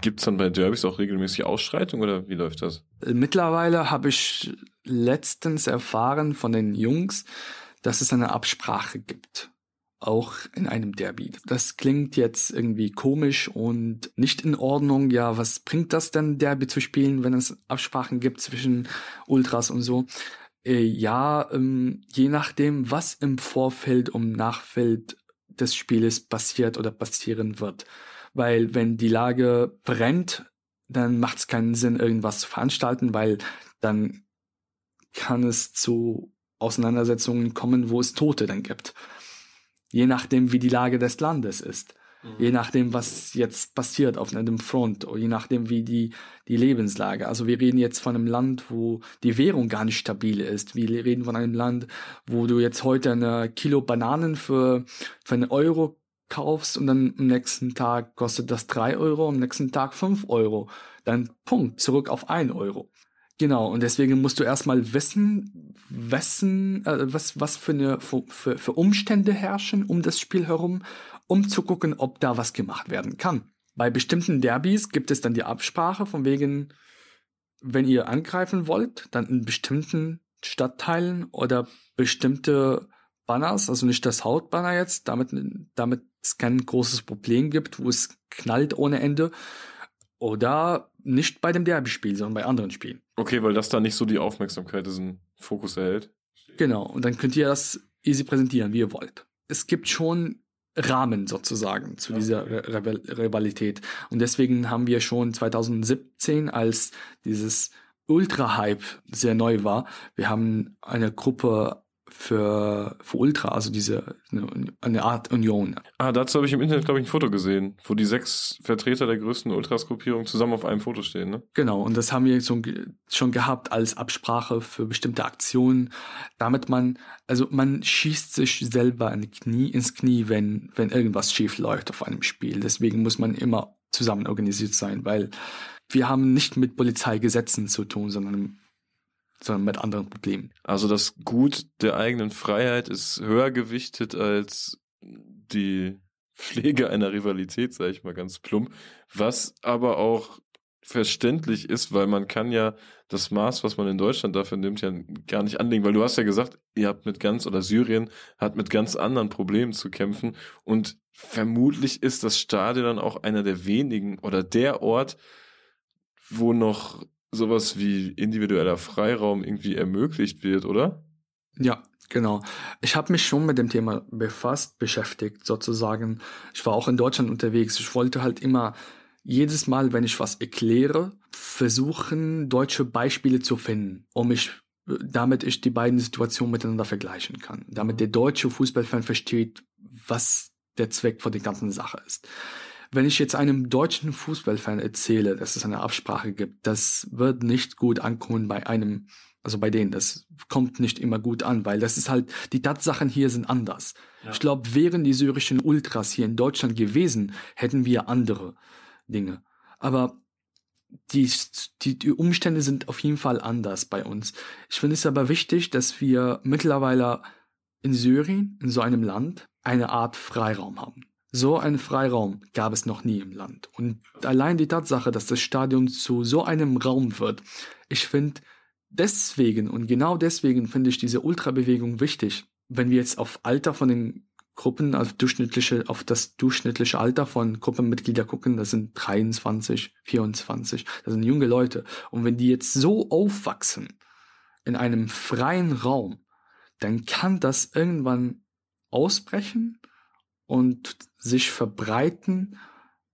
Gibt es dann bei Derbys auch regelmäßig Ausschreitungen oder wie läuft das? Mittlerweile habe ich letztens erfahren von den Jungs, dass es eine Absprache gibt. Auch in einem Derby. Das klingt jetzt irgendwie komisch und nicht in Ordnung. Ja, was bringt das denn, Derby zu spielen, wenn es Absprachen gibt zwischen Ultras und so? Äh, ja, ähm, je nachdem, was im Vorfeld und Nachfeld des Spieles passiert oder passieren wird. Weil wenn die Lage brennt, dann macht es keinen Sinn, irgendwas zu veranstalten, weil dann kann es zu Auseinandersetzungen kommen, wo es Tote dann gibt. Je nachdem, wie die Lage des Landes ist. Mhm. Je nachdem, was jetzt passiert auf einem Front, oder je nachdem, wie die, die Lebenslage. Also wir reden jetzt von einem Land, wo die Währung gar nicht stabil ist. Wir reden von einem Land, wo du jetzt heute eine Kilo Bananen für, für einen Euro kaufst und dann am nächsten Tag kostet das drei Euro, am nächsten Tag fünf Euro. Dann Punkt, zurück auf ein Euro. Genau, und deswegen musst du erstmal wissen, wessen, äh, was, was für, eine, für, für Umstände herrschen um das Spiel herum, um zu gucken, ob da was gemacht werden kann. Bei bestimmten Derbys gibt es dann die Absprache von wegen, wenn ihr angreifen wollt, dann in bestimmten Stadtteilen oder bestimmte Banners, also nicht das Hautbanner jetzt, damit, damit es kein großes Problem gibt, wo es knallt ohne Ende, oder nicht bei dem Derby-Spiel, sondern bei anderen Spielen. Okay, weil das da nicht so die Aufmerksamkeit, diesen Fokus erhält. Genau, und dann könnt ihr das easy präsentieren, wie ihr wollt. Es gibt schon Rahmen sozusagen zu dieser Re Rivalität. Und deswegen haben wir schon 2017, als dieses Ultra-Hype sehr neu war, wir haben eine Gruppe für, für Ultra, also diese eine Art Union. Ah, dazu habe ich im Internet, glaube ich, ein Foto gesehen, wo die sechs Vertreter der größten Ultras-Gruppierung zusammen auf einem Foto stehen, ne? Genau, und das haben wir schon, schon gehabt als Absprache für bestimmte Aktionen, damit man, also man schießt sich selber in Knie, ins Knie, wenn, wenn irgendwas schief läuft auf einem Spiel. Deswegen muss man immer zusammen organisiert sein, weil wir haben nicht mit Polizeigesetzen zu tun, sondern sondern mit anderen Problemen. Also das Gut der eigenen Freiheit ist höher gewichtet als die Pflege einer Rivalität, sage ich mal ganz plump, was aber auch verständlich ist, weil man kann ja das Maß, was man in Deutschland dafür nimmt, ja gar nicht anlegen, weil du hast ja gesagt, ihr habt mit ganz oder Syrien hat mit ganz anderen Problemen zu kämpfen und vermutlich ist das Stadion dann auch einer der wenigen oder der Ort, wo noch sowas wie individueller Freiraum irgendwie ermöglicht wird, oder? Ja, genau. Ich habe mich schon mit dem Thema befasst, beschäftigt sozusagen. Ich war auch in Deutschland unterwegs. Ich wollte halt immer jedes Mal, wenn ich was erkläre, versuchen, deutsche Beispiele zu finden, um mich damit ich die beiden Situationen miteinander vergleichen kann. Damit der deutsche Fußballfan versteht, was der Zweck von der ganzen Sache ist. Wenn ich jetzt einem deutschen Fußballfan erzähle, dass es eine Absprache gibt, das wird nicht gut ankommen bei einem, also bei denen. Das kommt nicht immer gut an, weil das ist halt, die Tatsachen hier sind anders. Ja. Ich glaube, wären die syrischen Ultras hier in Deutschland gewesen, hätten wir andere Dinge. Aber die, die, die Umstände sind auf jeden Fall anders bei uns. Ich finde es aber wichtig, dass wir mittlerweile in Syrien, in so einem Land, eine Art Freiraum haben. So einen Freiraum gab es noch nie im Land. Und allein die Tatsache, dass das Stadion zu so einem Raum wird, ich finde deswegen und genau deswegen finde ich diese Ultrabewegung wichtig. Wenn wir jetzt auf Alter von den Gruppen, auf durchschnittliche, auf das durchschnittliche Alter von Gruppenmitglieder gucken, das sind 23, 24, das sind junge Leute. Und wenn die jetzt so aufwachsen in einem freien Raum, dann kann das irgendwann ausbrechen und sich verbreiten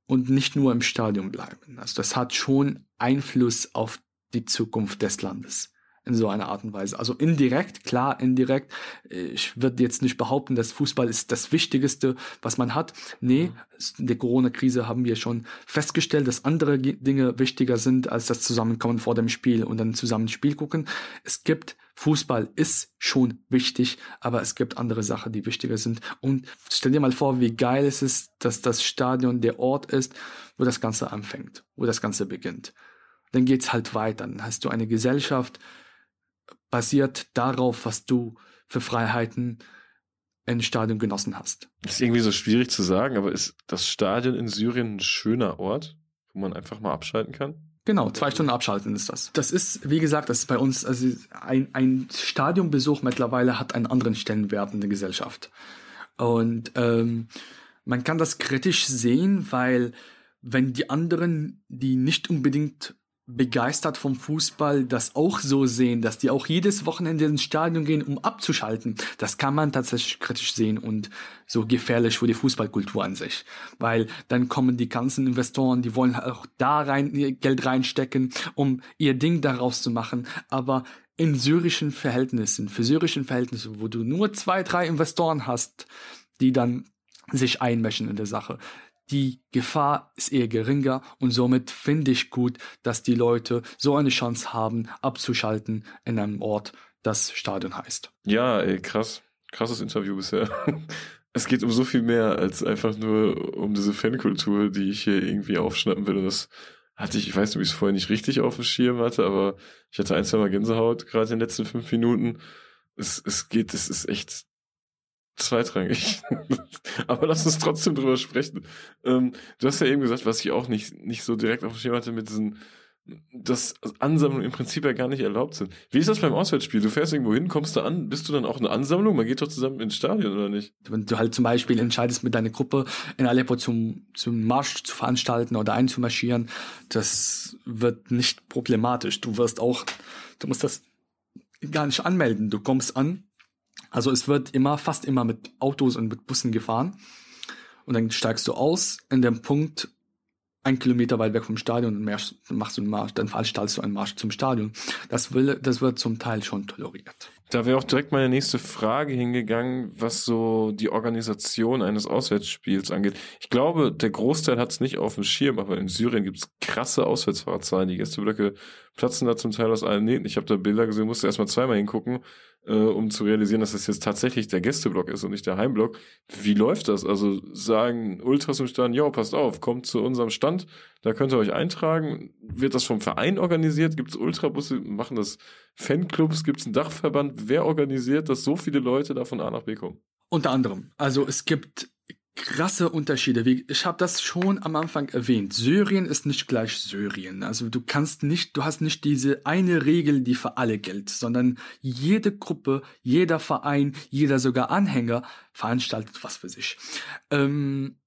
und nicht nur im Stadion bleiben. Also das hat schon Einfluss auf die Zukunft des Landes in so einer Art und Weise. Also indirekt, klar, indirekt. Ich würde jetzt nicht behaupten, dass Fußball ist das Wichtigste, was man hat. Nee, in der Corona-Krise haben wir schon festgestellt, dass andere Dinge wichtiger sind als das Zusammenkommen vor dem Spiel und dann zusammen Spiel gucken. Es gibt Fußball ist schon wichtig, aber es gibt andere Sachen, die wichtiger sind. Und stell dir mal vor, wie geil es ist, dass das Stadion der Ort ist, wo das Ganze anfängt, wo das Ganze beginnt. Dann geht's halt weiter. Dann hast du eine Gesellschaft, basiert darauf, was du für Freiheiten im Stadion genossen hast. Das ist irgendwie so schwierig zu sagen, aber ist das Stadion in Syrien ein schöner Ort, wo man einfach mal abschalten kann? Genau, zwei Stunden abschalten ist das. Das ist, wie gesagt, das ist bei uns, also ein, ein Stadionbesuch mittlerweile hat einen anderen Stellenwert in der Gesellschaft. Und ähm, man kann das kritisch sehen, weil wenn die anderen, die nicht unbedingt begeistert vom Fußball das auch so sehen, dass die auch jedes Wochenende ins Stadion gehen, um abzuschalten. Das kann man tatsächlich kritisch sehen und so gefährlich für die Fußballkultur an sich. Weil dann kommen die ganzen Investoren, die wollen auch da rein Geld reinstecken, um ihr Ding daraus zu machen. Aber in syrischen Verhältnissen, für syrischen Verhältnisse, wo du nur zwei, drei Investoren hast, die dann sich einmischen in der Sache, die Gefahr ist eher geringer und somit finde ich gut, dass die Leute so eine Chance haben, abzuschalten in einem Ort, das Stadion heißt. Ja, ey, krass. Krasses Interview bisher. Es geht um so viel mehr als einfach nur um diese Fankultur, die ich hier irgendwie aufschnappen will. Und das hatte ich, ich weiß nicht, ob ich es vorher nicht richtig auf dem Schirm hatte, aber ich hatte ein, zwei Mal Gänsehaut, gerade in den letzten fünf Minuten. Es, es geht, es ist echt zweitrangig. Aber lass uns trotzdem drüber sprechen. Ähm, du hast ja eben gesagt, was ich auch nicht, nicht so direkt auf dem Schirm hatte mit diesen, dass Ansammlungen im Prinzip ja gar nicht erlaubt sind. Wie ist das beim Auswärtsspiel? Du fährst irgendwo hin, kommst da an, bist du dann auch eine Ansammlung? Man geht doch zusammen ins Stadion, oder nicht? Wenn du halt zum Beispiel entscheidest, mit deiner Gruppe in Aleppo zum, zum Marsch zu veranstalten oder einzumarschieren, das wird nicht problematisch. Du wirst auch, du musst das gar nicht anmelden. Du kommst an, Also es wird immer, fast immer mit Autos und mit Bussen gefahren. Und dann steigst du aus in dem Punkt, ein Kilometer weit weg vom Stadion und machst du einen Marsch, dann veranstaltest du einen Marsch zum Stadion. Das, will, das wird zum Teil schon toleriert. Da wäre auch direkt meine nächste Frage hingegangen, was so die Organisation eines Auswärtsspiels angeht. Ich glaube, der Großteil hat es nicht auf dem Schirm, aber in Syrien gibt es krasse Auswärtsfahrzahlen. Die Gästeblöcke platzen da zum Teil aus allen Nähten. Ich habe da Bilder gesehen, musste erstmal zweimal hingucken, äh, um zu realisieren, dass das jetzt tatsächlich der Gästeblock ist und nicht der Heimblock. Wie läuft das? Also sagen Ultras im Stand, ja, passt auf, kommt zu unserem Stand, da könnt ihr euch eintragen. Wird das vom Verein organisiert? Gibt es Ultrabusse? Machen das Fanclubs? Gibt es einen Dachverband? Wer organisiert, dass so viele Leute da von A nach B kommen? Unter anderem. Also es gibt krasse Unterschiede. Wie, ich habe das schon am Anfang erwähnt. Syrien ist nicht gleich Syrien. Also du kannst nicht, du hast nicht diese eine Regel, die für alle gilt, sondern jede Gruppe, jeder Verein, jeder sogar Anhänger veranstaltet was für sich. Ähm,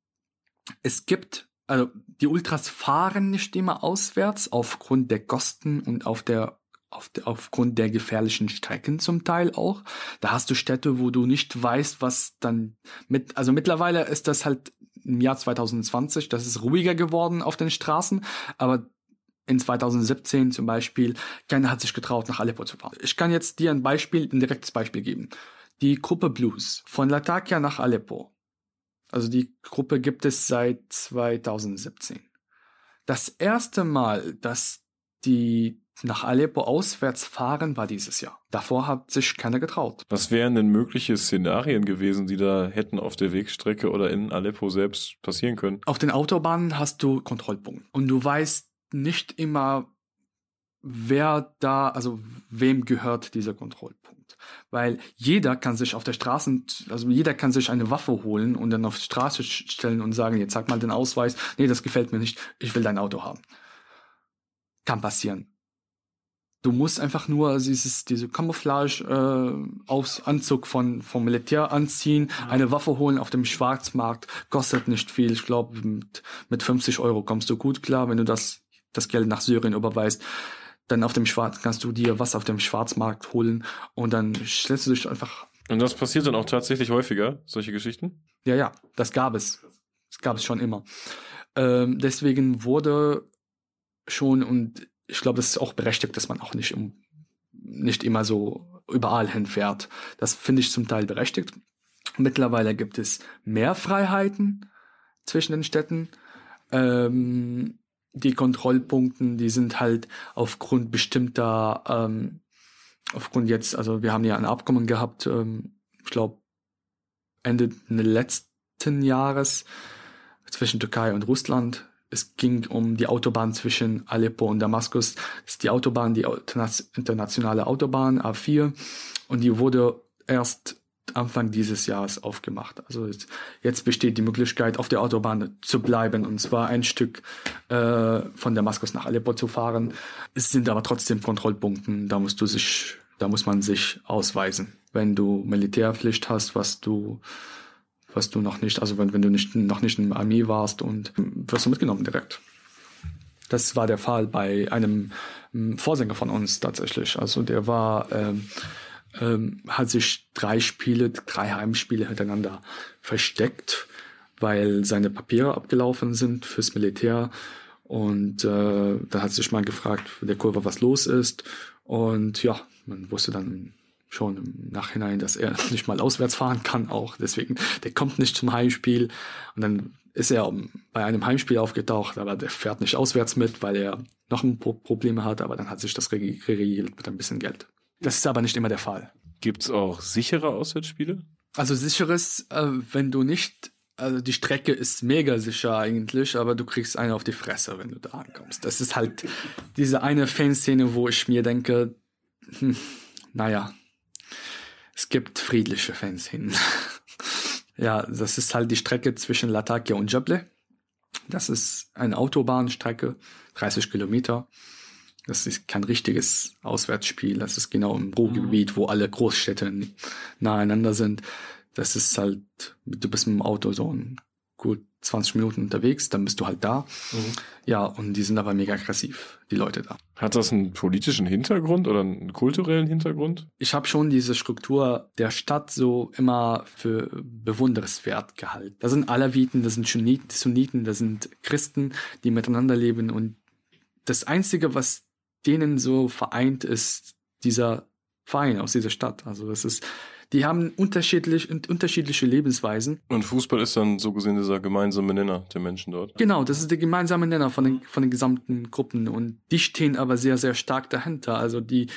es gibt also die Ultras fahren nicht immer auswärts aufgrund der Kosten und auf der auf aufgrund der gefährlichen Strecken zum Teil auch. Da hast du Städte, wo du nicht weißt, was dann mit, also mittlerweile ist das halt im Jahr 2020, das ist ruhiger geworden auf den Straßen, aber in 2017 zum Beispiel, keiner hat sich getraut, nach Aleppo zu fahren. Ich kann jetzt dir ein Beispiel, ein direktes Beispiel geben. Die Gruppe Blues von Latakia nach Aleppo. Also die Gruppe gibt es seit 2017. Das erste Mal, dass die nach Aleppo auswärts fahren war dieses Jahr. Davor hat sich keiner getraut. Was wären denn mögliche Szenarien gewesen, die da hätten auf der Wegstrecke oder in Aleppo selbst passieren können? Auf den Autobahnen hast du Kontrollpunkte und du weißt nicht immer, wer da, also wem gehört dieser Kontrollpunkt. Weil jeder kann sich auf der Straße, also jeder kann sich eine Waffe holen und dann auf die Straße stellen und sagen, jetzt sag mal den Ausweis, nee, das gefällt mir nicht, ich will dein Auto haben. Kann passieren. Du musst einfach nur dieses, diese Camouflage äh, aus Anzug von, vom Militär anziehen, ja. eine Waffe holen auf dem Schwarzmarkt, kostet nicht viel. Ich glaube, mit, mit 50 Euro kommst du gut klar, wenn du das, das Geld nach Syrien überweist. Dann auf dem Schwarz kannst du dir was auf dem Schwarzmarkt holen und dann stellst du dich einfach. Und das passiert dann auch tatsächlich häufiger, solche Geschichten? Ja, ja, das gab es. Das gab es schon immer. Ähm, deswegen wurde schon und ich glaube, das ist auch berechtigt, dass man auch nicht, um, nicht immer so überall hinfährt. Das finde ich zum Teil berechtigt. Mittlerweile gibt es mehr Freiheiten zwischen den Städten. Ähm, die Kontrollpunkten, die sind halt aufgrund bestimmter, ähm, aufgrund jetzt, also wir haben ja ein Abkommen gehabt, ähm, ich glaube Ende letzten Jahres zwischen Türkei und Russland es ging um die Autobahn zwischen Aleppo und Damaskus. Das ist die Autobahn, die internationale Autobahn A4 und die wurde erst Anfang dieses Jahres aufgemacht. Also jetzt besteht die Möglichkeit, auf der Autobahn zu bleiben und zwar ein Stück äh, von Damaskus nach Aleppo zu fahren. Es sind aber trotzdem Kontrollpunkte. Da musst du sich, da muss man sich ausweisen. Wenn du Militärpflicht hast, was du was du noch nicht, also wenn, wenn du nicht, noch nicht in der Armee warst und wirst du mitgenommen direkt. Das war der Fall bei einem ähm, Vorsänger von uns tatsächlich. Also der war, ähm, ähm, hat sich drei Spiele, drei Heimspiele hintereinander versteckt, weil seine Papiere abgelaufen sind fürs Militär. Und äh, da hat sich mal gefragt, der Kurve, was los ist. Und ja, man wusste dann schon im Nachhinein, dass er nicht mal auswärts fahren kann auch. Deswegen, der kommt nicht zum Heimspiel. Und dann ist er bei einem Heimspiel aufgetaucht, aber der fährt nicht auswärts mit, weil er noch ein Pro Probleme hat, aber dann hat sich das geregelt mit ein bisschen Geld. Das ist aber nicht immer der Fall. Gibt es auch sichere Auswärtsspiele? Also sicheres, äh, wenn du nicht, also die Strecke ist mega sicher eigentlich, aber du kriegst eine auf die Fresse, wenn du da ankommst. Das ist halt diese eine Fanszene, wo ich mir denke, hm, naja, es gibt friedliche Fans hin. ja, das ist halt die Strecke zwischen Latakia und Jable. Das ist eine Autobahnstrecke, 30 Kilometer. Das ist kein richtiges Auswärtsspiel. Das ist genau im Ruhrgebiet, wo alle Großstädte nahe einander sind. Das ist halt, du bist mit dem Auto so ein gut 20 Minuten unterwegs, dann bist du halt da. Mhm. Ja, und die sind aber mega aggressiv, die Leute da. Hat das einen politischen Hintergrund oder einen kulturellen Hintergrund? Ich habe schon diese Struktur der Stadt so immer für bewundernswert gehalten. Da sind Alawiten, das sind Sunniten, das sind Christen, die miteinander leben und das Einzige, was denen so vereint, ist dieser Verein aus dieser Stadt. Also das ist die haben unterschiedlich, unterschiedliche Lebensweisen. Und Fußball ist dann so gesehen dieser gemeinsame Nenner der Menschen dort? Genau, das ist der gemeinsame Nenner von den, von den gesamten Gruppen. Und die stehen aber sehr, sehr stark dahinter. Also die,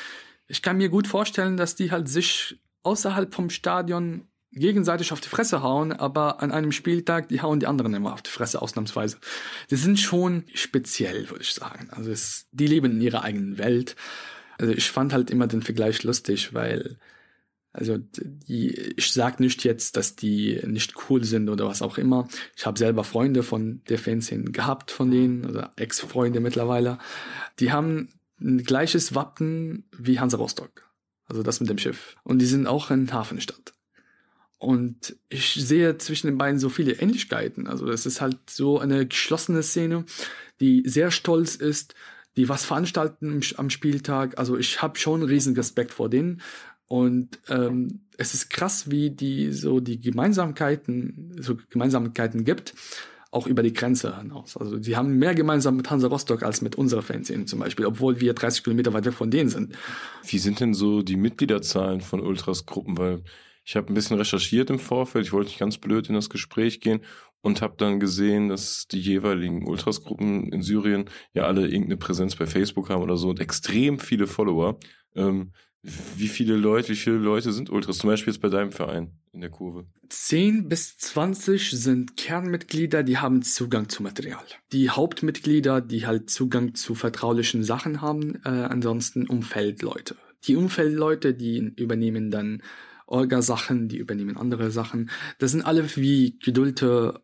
ich kann mir gut vorstellen, dass die halt sich außerhalb vom Stadion gegenseitig auf die Fresse hauen, aber an einem Spieltag, die hauen die anderen immer auf die Fresse, ausnahmsweise. Die sind schon speziell, würde ich sagen. Also es, die leben in ihrer eigenen Welt. Also ich fand halt immer den Vergleich lustig, weil also die, ich sag nicht jetzt, dass die nicht cool sind oder was auch immer. Ich habe selber Freunde von der Fanszene gehabt von denen, oder Ex-Freunde mittlerweile. Die haben ein gleiches Wappen wie Hansa Rostock. Also das mit dem Schiff. Und die sind auch in Hafenstadt. Und ich sehe zwischen den beiden so viele Ähnlichkeiten. Also das ist halt so eine geschlossene Szene, die sehr stolz ist, die was veranstalten am Spieltag. Also ich habe schon riesen Respekt vor denen. Und ähm, es ist krass, wie die so die Gemeinsamkeiten, so Gemeinsamkeiten gibt, auch über die Grenze hinaus. Also sie haben mehr gemeinsam mit Hansa Rostock als mit unserer Fanszene zum Beispiel, obwohl wir 30 Kilometer weit weg von denen sind. Wie sind denn so die Mitgliederzahlen von Ultras-Gruppen? Weil ich habe ein bisschen recherchiert im Vorfeld, ich wollte nicht ganz blöd in das Gespräch gehen und habe dann gesehen, dass die jeweiligen Ultras-Gruppen in Syrien ja alle irgendeine Präsenz bei Facebook haben oder so und extrem viele Follower. Ähm, wie viele Leute, wie viele Leute sind Ultras? Zum Beispiel jetzt bei deinem Verein in der Kurve. 10 bis 20 sind Kernmitglieder, die haben Zugang zu Material. Die Hauptmitglieder, die halt Zugang zu vertraulichen Sachen haben, äh, ansonsten Umfeldleute. Die Umfeldleute, die übernehmen dann Orga-Sachen, die übernehmen andere Sachen. Das sind alle wie gedulte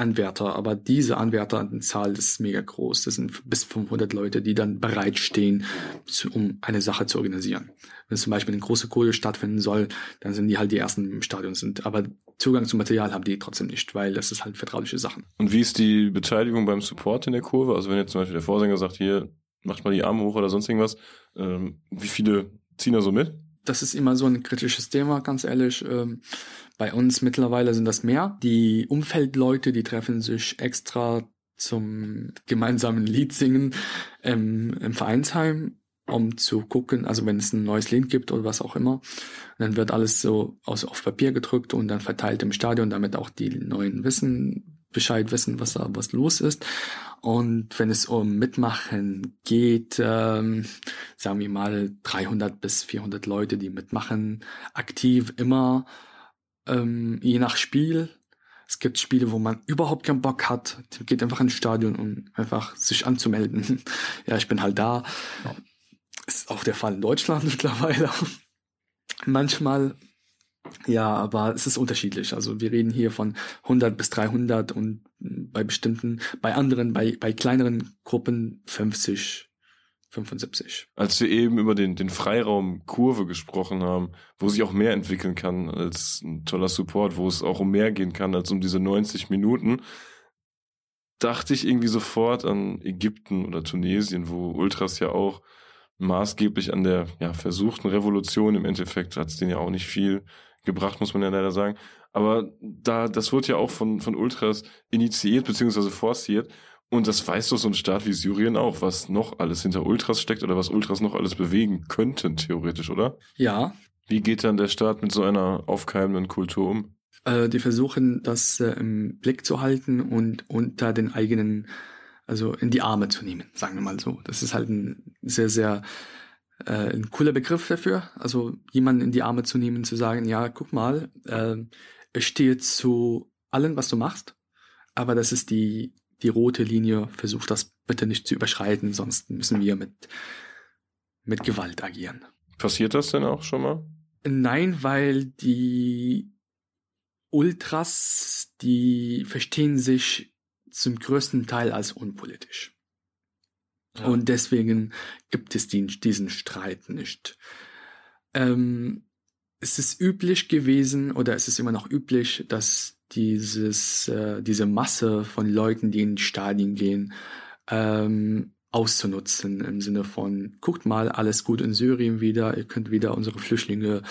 Anwärter, aber diese Anwärterzahl ist mega groß. Das sind bis 500 Leute, die dann bereitstehen, um eine Sache zu organisieren. Wenn zum Beispiel eine große Kohle stattfinden soll, dann sind die halt die ersten im Stadion sind. Aber Zugang zum Material haben die trotzdem nicht, weil das ist halt vertrauliche Sachen. Und wie ist die Beteiligung beim Support in der Kurve? Also wenn jetzt zum Beispiel der Vorsänger sagt, hier, macht mal die Arme hoch oder sonst irgendwas, ähm, wie viele ziehen da so mit? Das ist immer so ein kritisches Thema, ganz ehrlich. Ähm, bei uns mittlerweile sind das mehr. Die Umfeldleute, die treffen sich extra zum gemeinsamen Lied singen ähm, im Vereinsheim, um zu gucken, also wenn es ein neues Lied gibt oder was auch immer, dann wird alles so aus, auf Papier gedrückt und dann verteilt im Stadion, damit auch die neuen wissen, Bescheid wissen, was da was los ist. Und wenn es um Mitmachen geht, ähm, sagen wir mal 300 bis 400 Leute, die mitmachen, aktiv immer ähm, je nach Spiel. Es gibt Spiele, wo man überhaupt keinen Bock hat. Geht einfach ins Stadion, um einfach sich anzumelden. ja, ich bin halt da. Ja. Ist auch der Fall in Deutschland mittlerweile. Manchmal, ja, aber es ist unterschiedlich. Also wir reden hier von 100 bis 300 und bei bestimmten, bei anderen, bei, bei kleineren Gruppen 50, 75. Als wir eben über den, den Freiraum Kurve gesprochen haben, wo sich auch mehr entwickeln kann als ein toller Support, wo es auch um mehr gehen kann als um diese 90 Minuten, dachte ich irgendwie sofort an Ägypten oder Tunesien, wo Ultras ja auch maßgeblich an der ja, versuchten Revolution im Endeffekt hat es denen ja auch nicht viel gebracht, muss man ja leider sagen. Aber da, das wird ja auch von, von Ultras initiiert bzw. forciert. Und das weiß doch so ein Staat wie Syrien auch, was noch alles hinter Ultras steckt oder was Ultras noch alles bewegen könnten, theoretisch, oder? Ja. Wie geht dann der Staat mit so einer aufkeimenden Kultur um? Äh, die versuchen, das äh, im Blick zu halten und unter den eigenen, also in die Arme zu nehmen, sagen wir mal so. Das ist halt ein sehr, sehr äh, ein cooler Begriff dafür. Also jemanden in die Arme zu nehmen, zu sagen, ja, guck mal, äh, ich stehe zu allem, was du machst, aber das ist die die rote Linie, versucht das bitte nicht zu überschreiten, sonst müssen wir mit, mit Gewalt agieren. Passiert das denn auch schon mal? Nein, weil die Ultras, die verstehen sich zum größten Teil als unpolitisch. Ja. Und deswegen gibt es die, diesen Streit nicht. Ähm, es ist üblich gewesen oder es ist immer noch üblich, dass dieses, äh, diese Masse von Leuten, die in die Stadien gehen, ähm, auszunutzen im Sinne von, guckt mal, alles gut in Syrien wieder, ihr könnt wieder unsere Flüchtlinge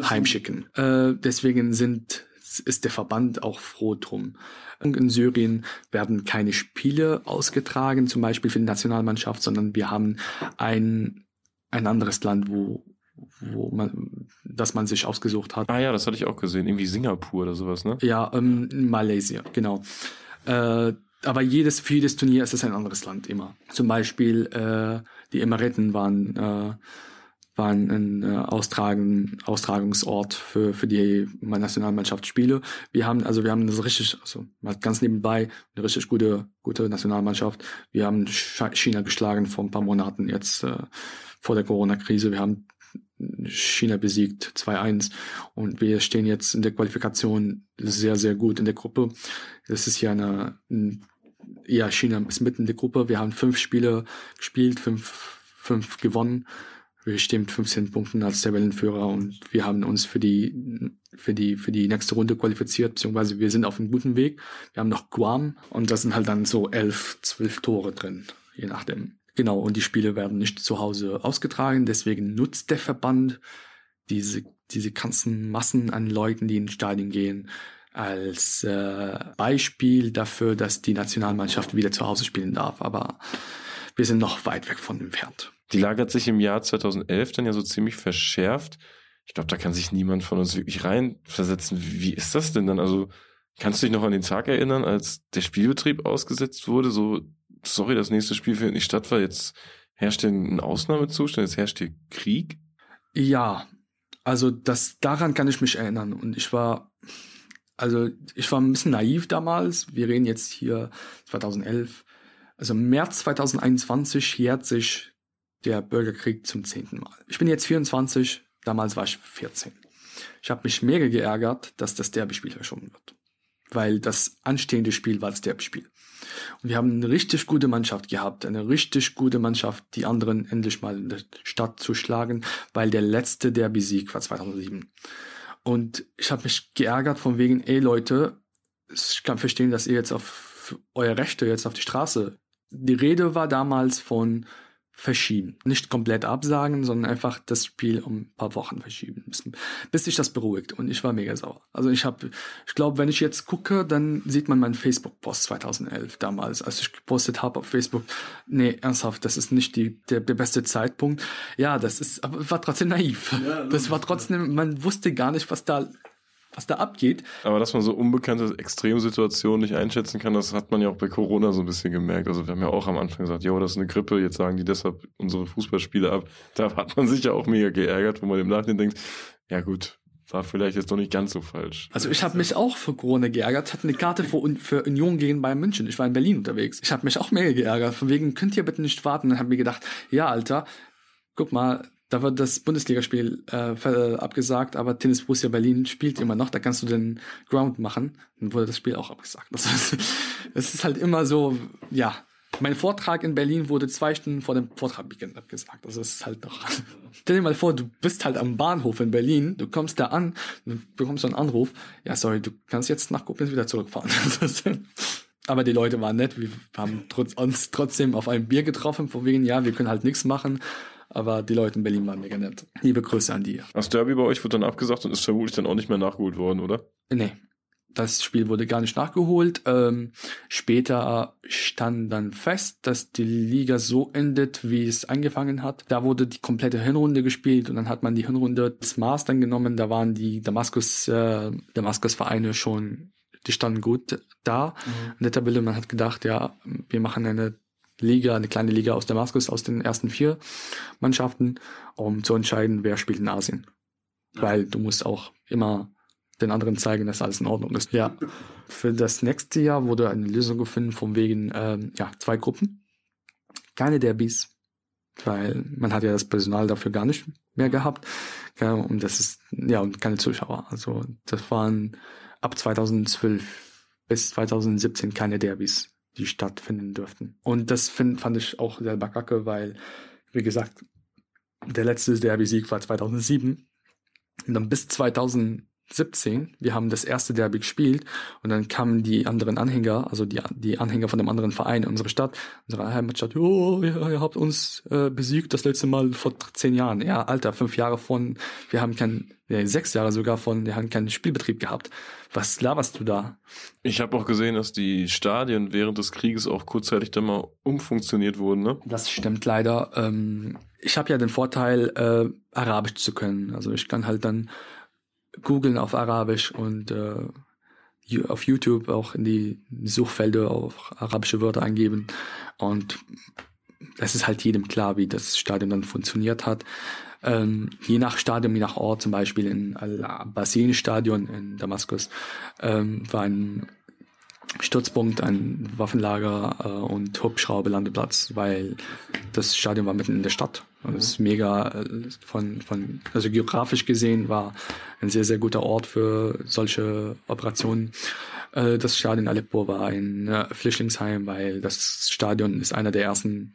heimschicken. Äh, deswegen sind, ist der Verband auch froh drum. In Syrien werden keine Spiele ausgetragen, zum Beispiel für die Nationalmannschaft, sondern wir haben ein, ein anderes Land, wo, wo man, das man sich ausgesucht hat. Ah ja, das hatte ich auch gesehen. Irgendwie Singapur oder sowas, ne? Ja, ähm, Malaysia, genau. Äh, aber jedes, für jedes Turnier ist es ein anderes Land immer. Zum Beispiel äh, die Emireten waren, äh, waren ein äh, Austragen, Austragungsort für, für die Nationalmannschaftsspiele. Wir haben, also wir haben das richtig, also ganz nebenbei, eine richtig gute, gute Nationalmannschaft. Wir haben China geschlagen vor ein paar Monaten jetzt äh, vor der Corona-Krise. Wir haben China besiegt 2-1 und wir stehen jetzt in der Qualifikation sehr, sehr gut in der Gruppe. Das ist ja eine, ja, China ist mitten in der Gruppe. Wir haben fünf Spiele gespielt, fünf, fünf gewonnen. Mit 15 Punkten als Tabellenführer und wir haben uns für die, für die, für die nächste Runde qualifiziert, beziehungsweise wir sind auf einem guten Weg. Wir haben noch Guam und da sind halt dann so elf, zwölf Tore drin, je nachdem. Genau, und die Spiele werden nicht zu Hause ausgetragen, deswegen nutzt der Verband diese, diese ganzen Massen an Leuten, die in Stadien gehen, als äh, Beispiel dafür, dass die Nationalmannschaft wieder zu Hause spielen darf. Aber wir sind noch weit weg von entfernt. Die Lage hat sich im Jahr 2011 dann ja so ziemlich verschärft. Ich glaube, da kann sich niemand von uns wirklich reinversetzen. Wie ist das denn dann? Also kannst du dich noch an den Tag erinnern, als der Spielbetrieb ausgesetzt wurde? So sorry, das nächste Spiel findet nicht statt, weil jetzt herrscht ein Ausnahmezustand, jetzt herrscht hier Krieg? Ja, also das, daran kann ich mich erinnern. Und ich war, also ich war ein bisschen naiv damals. Wir reden jetzt hier 2011. Also März 2021 jährt sich der Bürgerkrieg zum zehnten Mal. Ich bin jetzt 24, damals war ich 14. Ich habe mich mega geärgert, dass das Derby-Spiel verschoben wird. Weil das anstehende Spiel war das Derby-Spiel. Und wir haben eine richtig gute Mannschaft gehabt, eine richtig gute Mannschaft, die anderen endlich mal in der Stadt zu schlagen, weil der letzte Derby-Sieg war 2007. Und ich habe mich geärgert von wegen, ey Leute, ich kann verstehen, dass ihr jetzt auf euer Rechte jetzt auf die Straße. Die Rede war damals von verschieben. Nicht komplett absagen, sondern einfach das Spiel um ein paar Wochen verschieben, bis, bis sich das beruhigt. Und ich war mega sauer. Also ich habe, ich glaube, wenn ich jetzt gucke, dann sieht man meinen Facebook-Post 2011 damals, als ich gepostet habe auf Facebook. Nee, ernsthaft, das ist nicht die, der, der beste Zeitpunkt. Ja, das ist, aber war trotzdem naiv. Ja, das war trotzdem, man wusste gar nicht, was da was da abgeht. Aber dass man so unbekannte Extremsituationen nicht einschätzen kann, das hat man ja auch bei Corona so ein bisschen gemerkt. Also wir haben ja auch am Anfang gesagt, jo, das ist eine Grippe, jetzt sagen die deshalb unsere Fußballspiele ab. Da hat man sich ja auch mega geärgert, wo man im Nachhinein denkt, ja gut, war vielleicht jetzt doch nicht ganz so falsch. Also ich habe mich auch für Corona geärgert, hatte eine Karte für, für Union gegen Bayern München. Ich war in Berlin unterwegs. Ich habe mich auch mega geärgert, von wegen, könnt ihr bitte nicht warten? Dann habe mir gedacht, ja, Alter, guck mal, da wird das Bundesligaspiel äh, abgesagt, aber Tennis Borussia Berlin spielt immer noch. Da kannst du den Ground machen. Dann wurde das Spiel auch abgesagt. Das ist, das ist halt immer so, ja. Mein Vortrag in Berlin wurde zwei Stunden vor dem Vortragbeginn abgesagt. Also es ist halt doch. Stell dir mal vor, du bist halt am Bahnhof in Berlin, du kommst da an, du bekommst so einen Anruf. Ja, sorry, du kannst jetzt nach Koblenz wieder zurückfahren. Aber die Leute waren nett. Wir haben uns trotzdem auf einem Bier getroffen, von wegen, ja, wir können halt nichts machen. Aber die Leute in Berlin waren mega nett. Liebe Grüße an die. Das Derby bei euch wird dann abgesagt und ist vermutlich dann auch nicht mehr nachgeholt worden, oder? Nee. Das Spiel wurde gar nicht nachgeholt. Ähm, später stand dann fest, dass die Liga so endet, wie es angefangen hat. Da wurde die komplette Hinrunde gespielt und dann hat man die Hinrunde des dann genommen. Da waren die Damaskus, äh, Damaskus-Vereine schon, die standen gut da mhm. in der Tabelle. Man hat gedacht, ja, wir machen eine Liga, eine kleine Liga aus Damaskus, aus den ersten vier Mannschaften, um zu entscheiden, wer spielt in Asien. Ja. Weil du musst auch immer den anderen zeigen, dass alles in Ordnung ist. Ja. Für das nächste Jahr wurde eine Lösung gefunden von wegen ähm, ja, zwei Gruppen. Keine Derbys, weil man hat ja das Personal dafür gar nicht mehr gehabt. Ja, und das ist, ja, und keine Zuschauer. Also das waren ab 2012 bis 2017 keine Derbys die stattfinden dürften. Und das find, fand ich auch selber kacke, weil, wie gesagt, der letzte Derby-Sieg war 2007. Und dann bis 2017 17. Wir haben das erste Derby gespielt und dann kamen die anderen Anhänger, also die, die Anhänger von dem anderen Verein in unsere Stadt, unsere Heimatstadt, oh, ihr, habt uns äh, besiegt das letzte Mal vor zehn Jahren. Ja, Alter, fünf Jahre von, wir haben kein, ja, sechs Jahre sogar von, wir haben keinen Spielbetrieb gehabt. Was laberst du da? Ich habe auch gesehen, dass die Stadien während des Krieges auch kurzzeitig dann mal umfunktioniert wurden, ne? Das stimmt leider. Ähm, ich habe ja den Vorteil, äh, Arabisch zu können. Also ich kann halt dann googeln auf Arabisch und äh, auf YouTube auch in die Suchfelder auch arabische Wörter eingeben. Und es ist halt jedem klar, wie das Stadion dann funktioniert hat. Ähm, je nach Stadion, je nach Ort, zum Beispiel in Al-Abbasin-Stadion in Damaskus, ähm, war ein Stützpunkt, ein Waffenlager äh, und Hubschrauberlandeplatz, weil das Stadion war mitten in der Stadt. Und es ist mega äh, von, von, also geografisch gesehen war ein sehr, sehr guter Ort für solche Operationen. Äh, das Stadion Aleppo war ein äh, Flüchtlingsheim, weil das Stadion ist einer der ersten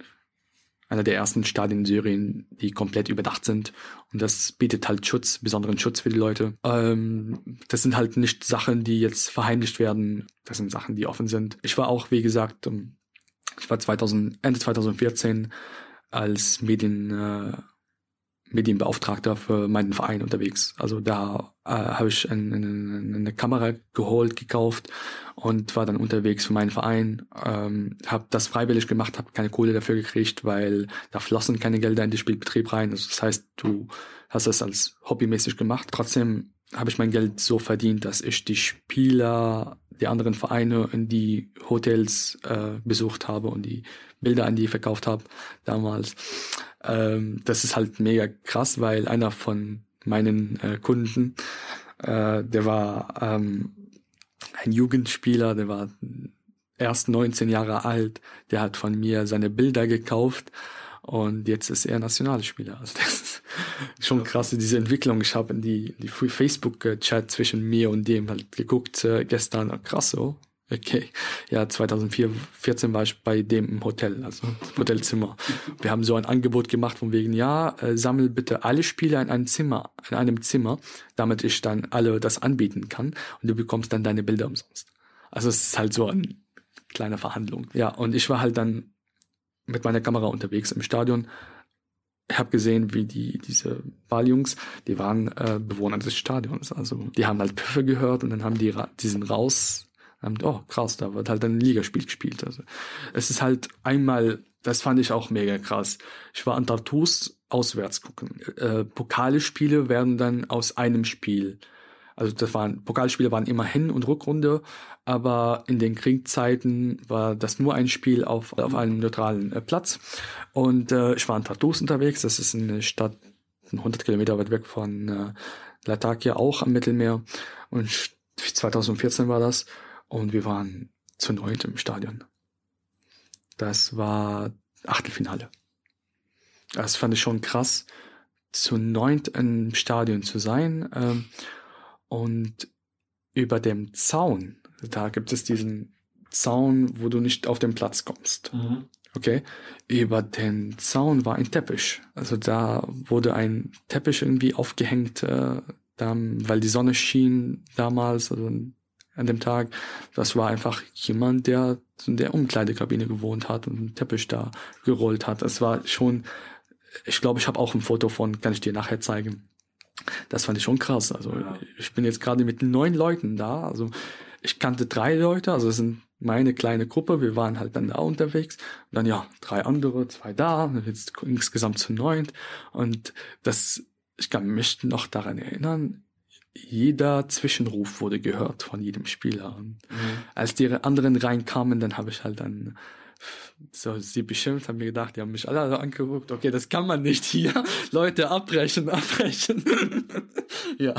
einer der ersten Stadien in Syrien, die komplett überdacht sind. Und das bietet halt Schutz, besonderen Schutz für die Leute. Ähm, das sind halt nicht Sachen, die jetzt verheimlicht werden. Das sind Sachen, die offen sind. Ich war auch, wie gesagt, ich war 2000, Ende 2014 als Medien, äh, Medienbeauftragter für meinen Verein unterwegs. Also da äh, habe ich ein, eine, eine Kamera geholt, gekauft und war dann unterwegs für meinen Verein. Ähm, habe das freiwillig gemacht, habe keine Kohle dafür gekriegt, weil da flossen keine Gelder in den Spielbetrieb rein. Also das heißt, du hast das als hobbymäßig gemacht. Trotzdem habe ich mein Geld so verdient, dass ich die Spieler der anderen Vereine in die Hotels äh, besucht habe und die Bilder an die verkauft habe damals. Ähm, das ist halt mega krass, weil einer von meinen äh, Kunden, äh, der war ähm, ein Jugendspieler, der war erst 19 Jahre alt, der hat von mir seine Bilder gekauft und jetzt ist er Nationalspieler. Also das ist schon krass, diese Entwicklung. Ich habe in die, die Facebook-Chat zwischen mir und dem halt geguckt äh, gestern. Krass so. Okay. Ja, 2014 war ich bei dem im Hotel, also Hotelzimmer. Wir haben so ein Angebot gemacht von wegen, ja, äh, sammel bitte alle Spieler in einem Zimmer, in einem Zimmer, damit ich dann alle das anbieten kann und du bekommst dann deine Bilder umsonst. Also es ist halt so eine kleine Verhandlung. Ja, und ich war halt dann mit meiner Kamera unterwegs im Stadion. Ich habe gesehen, wie die diese Balljungs, die waren äh, Bewohner des Stadions. Also die haben halt Pfiffe gehört und dann haben die diesen raus oh krass, da wird halt ein Ligaspiel gespielt. Also es ist halt einmal, das fand ich auch mega krass. Ich war an Tartus auswärts gucken. Äh, Pokalspiele werden dann aus einem Spiel. Also das waren Pokalspiele waren immer Hin- und Rückrunde, aber in den Kriegszeiten war das nur ein Spiel auf, auf einem neutralen äh, Platz. Und äh, ich war in Tartus unterwegs. Das ist eine Stadt 100 Kilometer weit weg von äh, Latakia, auch am Mittelmeer. Und 2014 war das. Und wir waren zu neunt im Stadion. Das war Achtelfinale. Das fand ich schon krass, zu neunt im Stadion zu sein. Ähm, und über dem Zaun, da gibt es diesen Zaun, wo du nicht auf den Platz kommst. Mhm. Okay? Über den Zaun war ein Teppich. Also da wurde ein Teppich irgendwie aufgehängt, äh, da, weil die Sonne schien damals. Also an dem Tag. Das war einfach jemand, der in der Umkleidekabine gewohnt hat und einen Teppich da gerollt hat. Das war schon, ich glaube, ich habe auch ein Foto von, kann ich dir nachher zeigen. Das fand ich schon krass. Also ja. ich bin jetzt gerade mit neun Leuten da. Also ich kannte drei Leute, also es sind meine kleine Gruppe. Wir waren halt dann da unterwegs. Und dann ja, drei andere, zwei da, jetzt insgesamt zu neun. Und das, ich kann mich noch daran erinnern, jeder Zwischenruf wurde gehört von jedem Spieler. Und mhm. als die anderen reinkamen, dann habe ich halt dann so sie beschimpft, haben mir gedacht, die haben mich alle angeguckt, okay, das kann man nicht hier. Leute, abbrechen, abbrechen. ja.